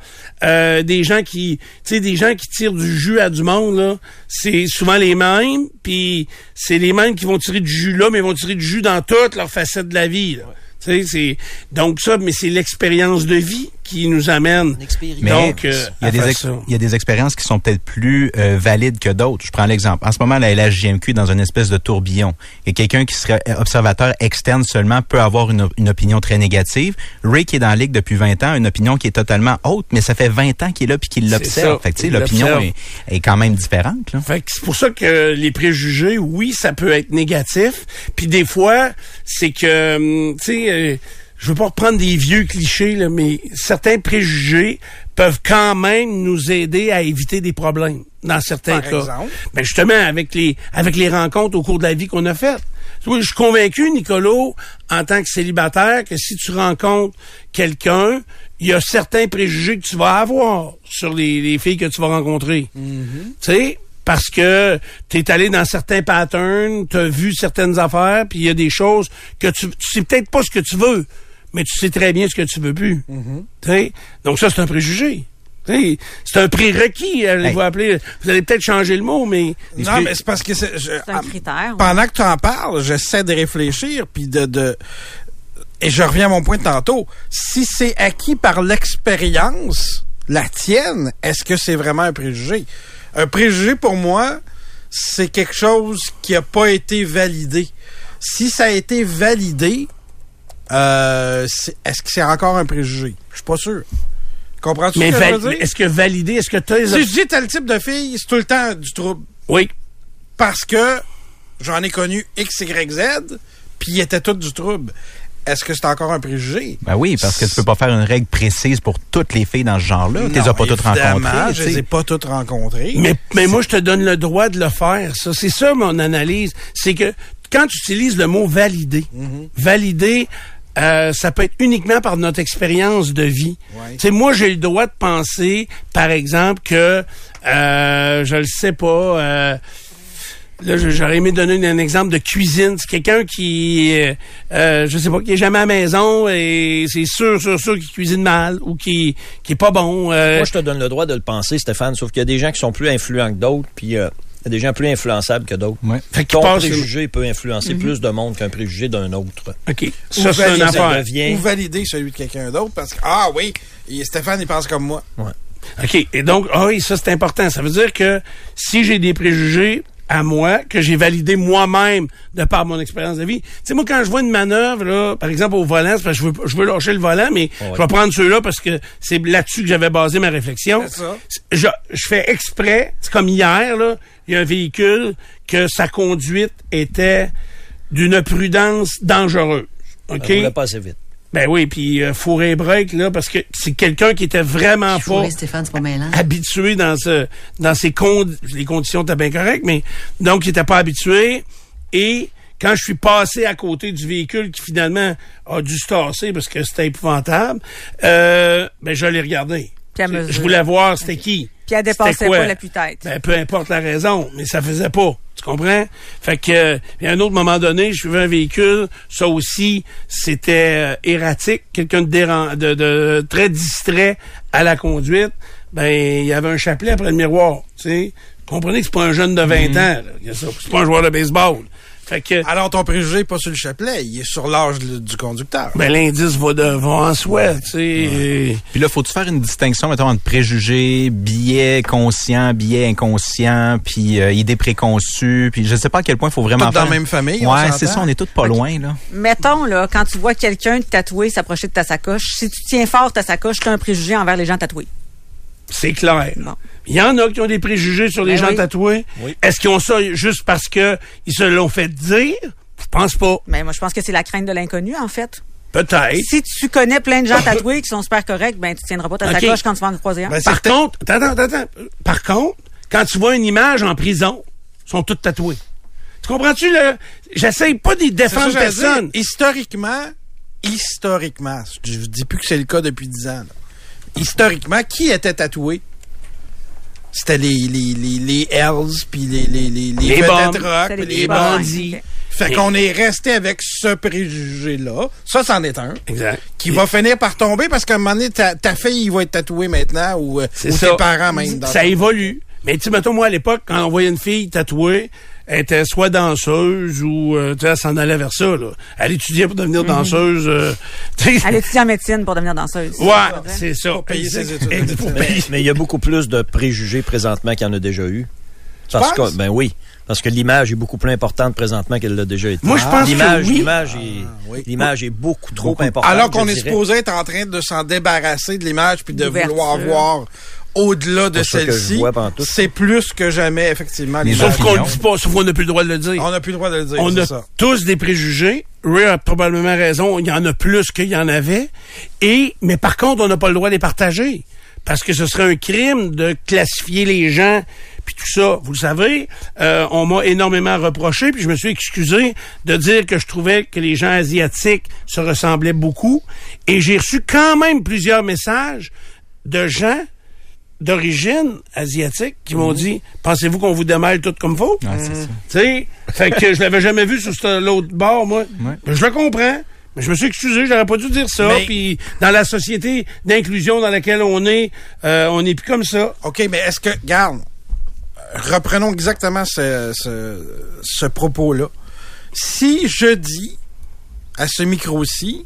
Euh, des gens qui, tu sais, des gens qui tirent du jus à du monde, là, c'est souvent les mêmes, puis c'est les mêmes qui vont tirer du jus là, mais ils vont tirer du jus dans toutes leurs facettes de la vie. Là. Tu sais, c'est donc ça, mais c'est l'expérience de vie qui nous amène. Mais Donc, euh, il, y a des faire ex- ça. il y a des expériences qui sont peut-être plus euh, valides que d'autres. Je prends l'exemple. En ce moment, la LHJMQ est dans une espèce de tourbillon. Et quelqu'un qui serait observateur externe seulement peut avoir une, op- une opinion très négative. Ray, qui est dans la Ligue depuis 20 ans, a une opinion qui est totalement haute, mais ça fait 20 ans qu'il est là puis qu'il l'observe. Fait que, tu sais, Il l'opinion est, est quand même différente. Là. Fait que c'est pour ça que les préjugés, oui, ça peut être négatif. Puis des fois, c'est que, hum, tu sais, euh, je veux pas reprendre des vieux clichés, là, mais certains préjugés peuvent quand même nous aider à éviter des problèmes dans certains Par cas. exemple? Ben justement, avec les avec les rencontres au cours de la vie qu'on a faites. Je suis convaincu, Nicolo, en tant que célibataire, que si tu rencontres quelqu'un, il y a certains préjugés que tu vas avoir sur les, les filles que tu vas rencontrer. Tu sais, parce que tu es allé dans certains patterns, tu as vu certaines affaires, puis il y a des choses que tu, tu sais peut-être pas ce que tu veux, mais tu sais très bien ce que tu veux plus. Tu sais, Donc ça, c'est un préjugé. Tu sais, C'est un prérequis, allez-vous Hey. appeler. Vous allez peut-être changer le mot, mais... Non, mais c'est parce que c'est... je- C'est un critère. pendant que tu en parles, j'essaie de réfléchir, puis de, de... Et je reviens à mon point de tantôt. Si c'est acquis par l'expérience, la tienne, est-ce que c'est vraiment un préjugé? Un préjugé, pour moi, c'est quelque chose qui n'a pas été validé. Si ça a été validé, euh, est-ce que c'est encore un préjugé? Je suis pas sûr. Comprends-tu Mais ce que je veux dire? est-ce que valider, est-ce que tu as... Si je dis tel type de fille, c'est tout le temps du trouble. Oui. Parce que j'en ai connu X, Y, Z, puis ils étaient tous du trouble. Est-ce que c'est encore un préjugé? Ben oui, parce que tu peux pas faire une règle précise pour toutes les filles dans ce genre-là. Tu les as pas toutes rencontrées. Je les ai pas toutes rencontrées. Mais, mais moi, je te donne le droit de le faire. Ça, c'est ça mon analyse. C'est que quand tu utilises le mot valider, Mhm. valider, euh, ça peut être uniquement par notre expérience de vie. Ouais. Tu sais, moi, j'ai le droit de penser, par exemple, que euh, je le sais pas. Euh, Là, j'aurais aimé donner un exemple de cuisine. C'est quelqu'un qui, euh, euh, je sais pas, qui est jamais à la maison et c'est sûr, sûr, sûr qu'il cuisine mal ou qui, qui est pas bon. euh, Moi, je te donne le droit de le penser, Stéphane, sauf qu'il y a des gens qui sont plus influents que d'autres, puis euh, il y a des gens plus influençables que d'autres. Ouais. Fait Ton préjugé peut influencer Mhm. plus de monde qu'un préjugé d'un autre. OK. Ça, c'est une affaire. devient- Ou valider celui de quelqu'un d'autre parce que, ah oui, et Stéphane, il pense comme moi. OK. Et donc, ah oui, ça, c'est important. Ça veut dire que si j'ai des préjugés à moi, que j'ai validé moi-même de par mon expérience de vie. Tu sais, moi, quand je vois une manœuvre, là, par exemple, au volant, c'est parce que je veux, je veux lâcher le volant, mais Ouais. je vais prendre ceux-là parce que c'est là-dessus que j'avais basé ma réflexion. C'est ça. Je, je fais exprès, c'est comme hier, là, il y a un véhicule que sa conduite était d'une prudence dangereuse. OK? Ça roulait pas assez vite. Ben oui, puis euh, fourrer break là parce que c'est quelqu'un qui était vraiment pas Fourré, Stéphane, c'est pas mêlant. habitué dans ce dans ces condi les conditions étaient bien correctes mais donc il était pas habitué et quand je suis passé à côté du véhicule qui finalement a dû se tasser parce que c'était épouvantable, euh, ben je l'ai regardé. Puis à Je- mesure. Je voulais voir c'était qui. Puis elle dépassait pas la tête Ben, peu importe la raison, mais ça faisait pas. Tu comprends? Fait que, euh, à un autre moment donné, je suivais un véhicule. Ça aussi, c'était euh, erratique. Quelqu'un de, de, de très distrait à la conduite. Ben, il y avait un chapelet après le miroir. Tu sais? Comprenez que c'est pas un jeune de 20 Mhm. ans. C'est pas un joueur de baseball. Fait que, Alors, ton préjugé n'est pas sur le chapelet, il est sur l'âge du conducteur. ben, l'indice va, de, va en soi. Tu sais. Puis là, faut-tu faire une distinction, mettons, entre préjugés, biais conscients, biais inconscients, puis euh, idées préconçues, puis je sais pas à quel point il faut vraiment Toutes dans faire... la même famille, Ouais, c'est ça, on est tous pas loin, là. Mettons, là, quand tu vois quelqu'un de tatoué s'approcher de ta sacoche, si tu tiens fort ta sacoche, tu as un préjugé envers les gens tatoués. C'est clair. Bon. Il y en a qui ont des préjugés sur les Ben gens oui. tatoués. Oui. Est-ce qu'ils ont ça juste parce que ils se l'ont fait dire? Je pense pas. Mais moi, je pense que c'est la crainte de l'inconnu, en fait. Peut-être. Si tu connais plein de gens tatoués qui sont super corrects, ben, tu tiendras pas ta Ok. sacoche quand tu vas en croiser un. Ben, Par contre, attends, attends. Par contre, quand tu vois une image en prison, ils sont toutes tatoués. Tu comprends-tu, là? J'essaye pas d'y défendre dire. personne. Historiquement, historiquement, je dis plus que c'est le cas depuis 10 ans. là. Historiquement, qui était tatoué? C'était les, les, les, les Hells, puis les, les, les, les, Les vedettes bombes. rock, puis les bandits. Fait qu'on est resté avec ce préjugé-là. Ça, c'en est un. Exact. Qui va finir par tomber parce qu'à un moment donné, ta, ta fille va être tatouée maintenant ou, euh, ou ça. tes parents même. dans Ça évolue. Mais tu sais, mettons, moi, à l'époque, quand on voyait une fille tatouée, elle était soit danseuse ou, euh, tu sais, elle s'en allait vers ça, là. Elle étudiait pour devenir danseuse. euh. Elle étudie en médecine pour devenir danseuse. Ouais, c'est ça. Pour payer ses études. Pour Mais payer. mais il y a beaucoup plus de préjugés présentement qu'il y en a déjà eu. Parce penses? que, ben oui. Parce que l'image est beaucoup plus importante présentement qu'elle l'a déjà été. Moi, je pense que l'image, oui. L'image est, oui. l'image est beaucoup trop importante. Alors qu'on est supposé être en train de s'en débarrasser de l'image puis de vouloir voir au-delà de celle-ci. C'est plus que jamais, effectivement. Les. Sauf qu'on le opinions. dit pas, sauf qu'on n'a plus le droit de le dire. On n'a plus le droit de le dire, On a ça. tous des préjugés. Ray a probablement raison. Il y en a plus qu'il y en avait. Et, mais par contre, on n'a pas le droit de les partager. Parce que ce serait un crime de classifier les gens puis tout ça. Vous le savez, euh, on m'a énormément reproché, puis je me suis excusé de dire que je trouvais que les gens asiatiques se ressemblaient beaucoup. Et j'ai reçu quand même plusieurs messages de gens d'origine asiatique qui m'ont dit Pensez-vous qu'on vous démêle tout comme faux? Ouais, c'est ça. Tu sais, fait que je l'avais jamais vu sur ce- l'autre bord, moi. Ouais. Ben, je le comprends. Mais je me suis excusé, j'aurais pas dû dire ça. Mais- Puis dans la société d'inclusion dans laquelle on est, euh, on n'est plus comme ça. OK, mais est-ce que, garde, reprenons exactement ce, ce, ce propos-là. Si je dis à ce micro-ci,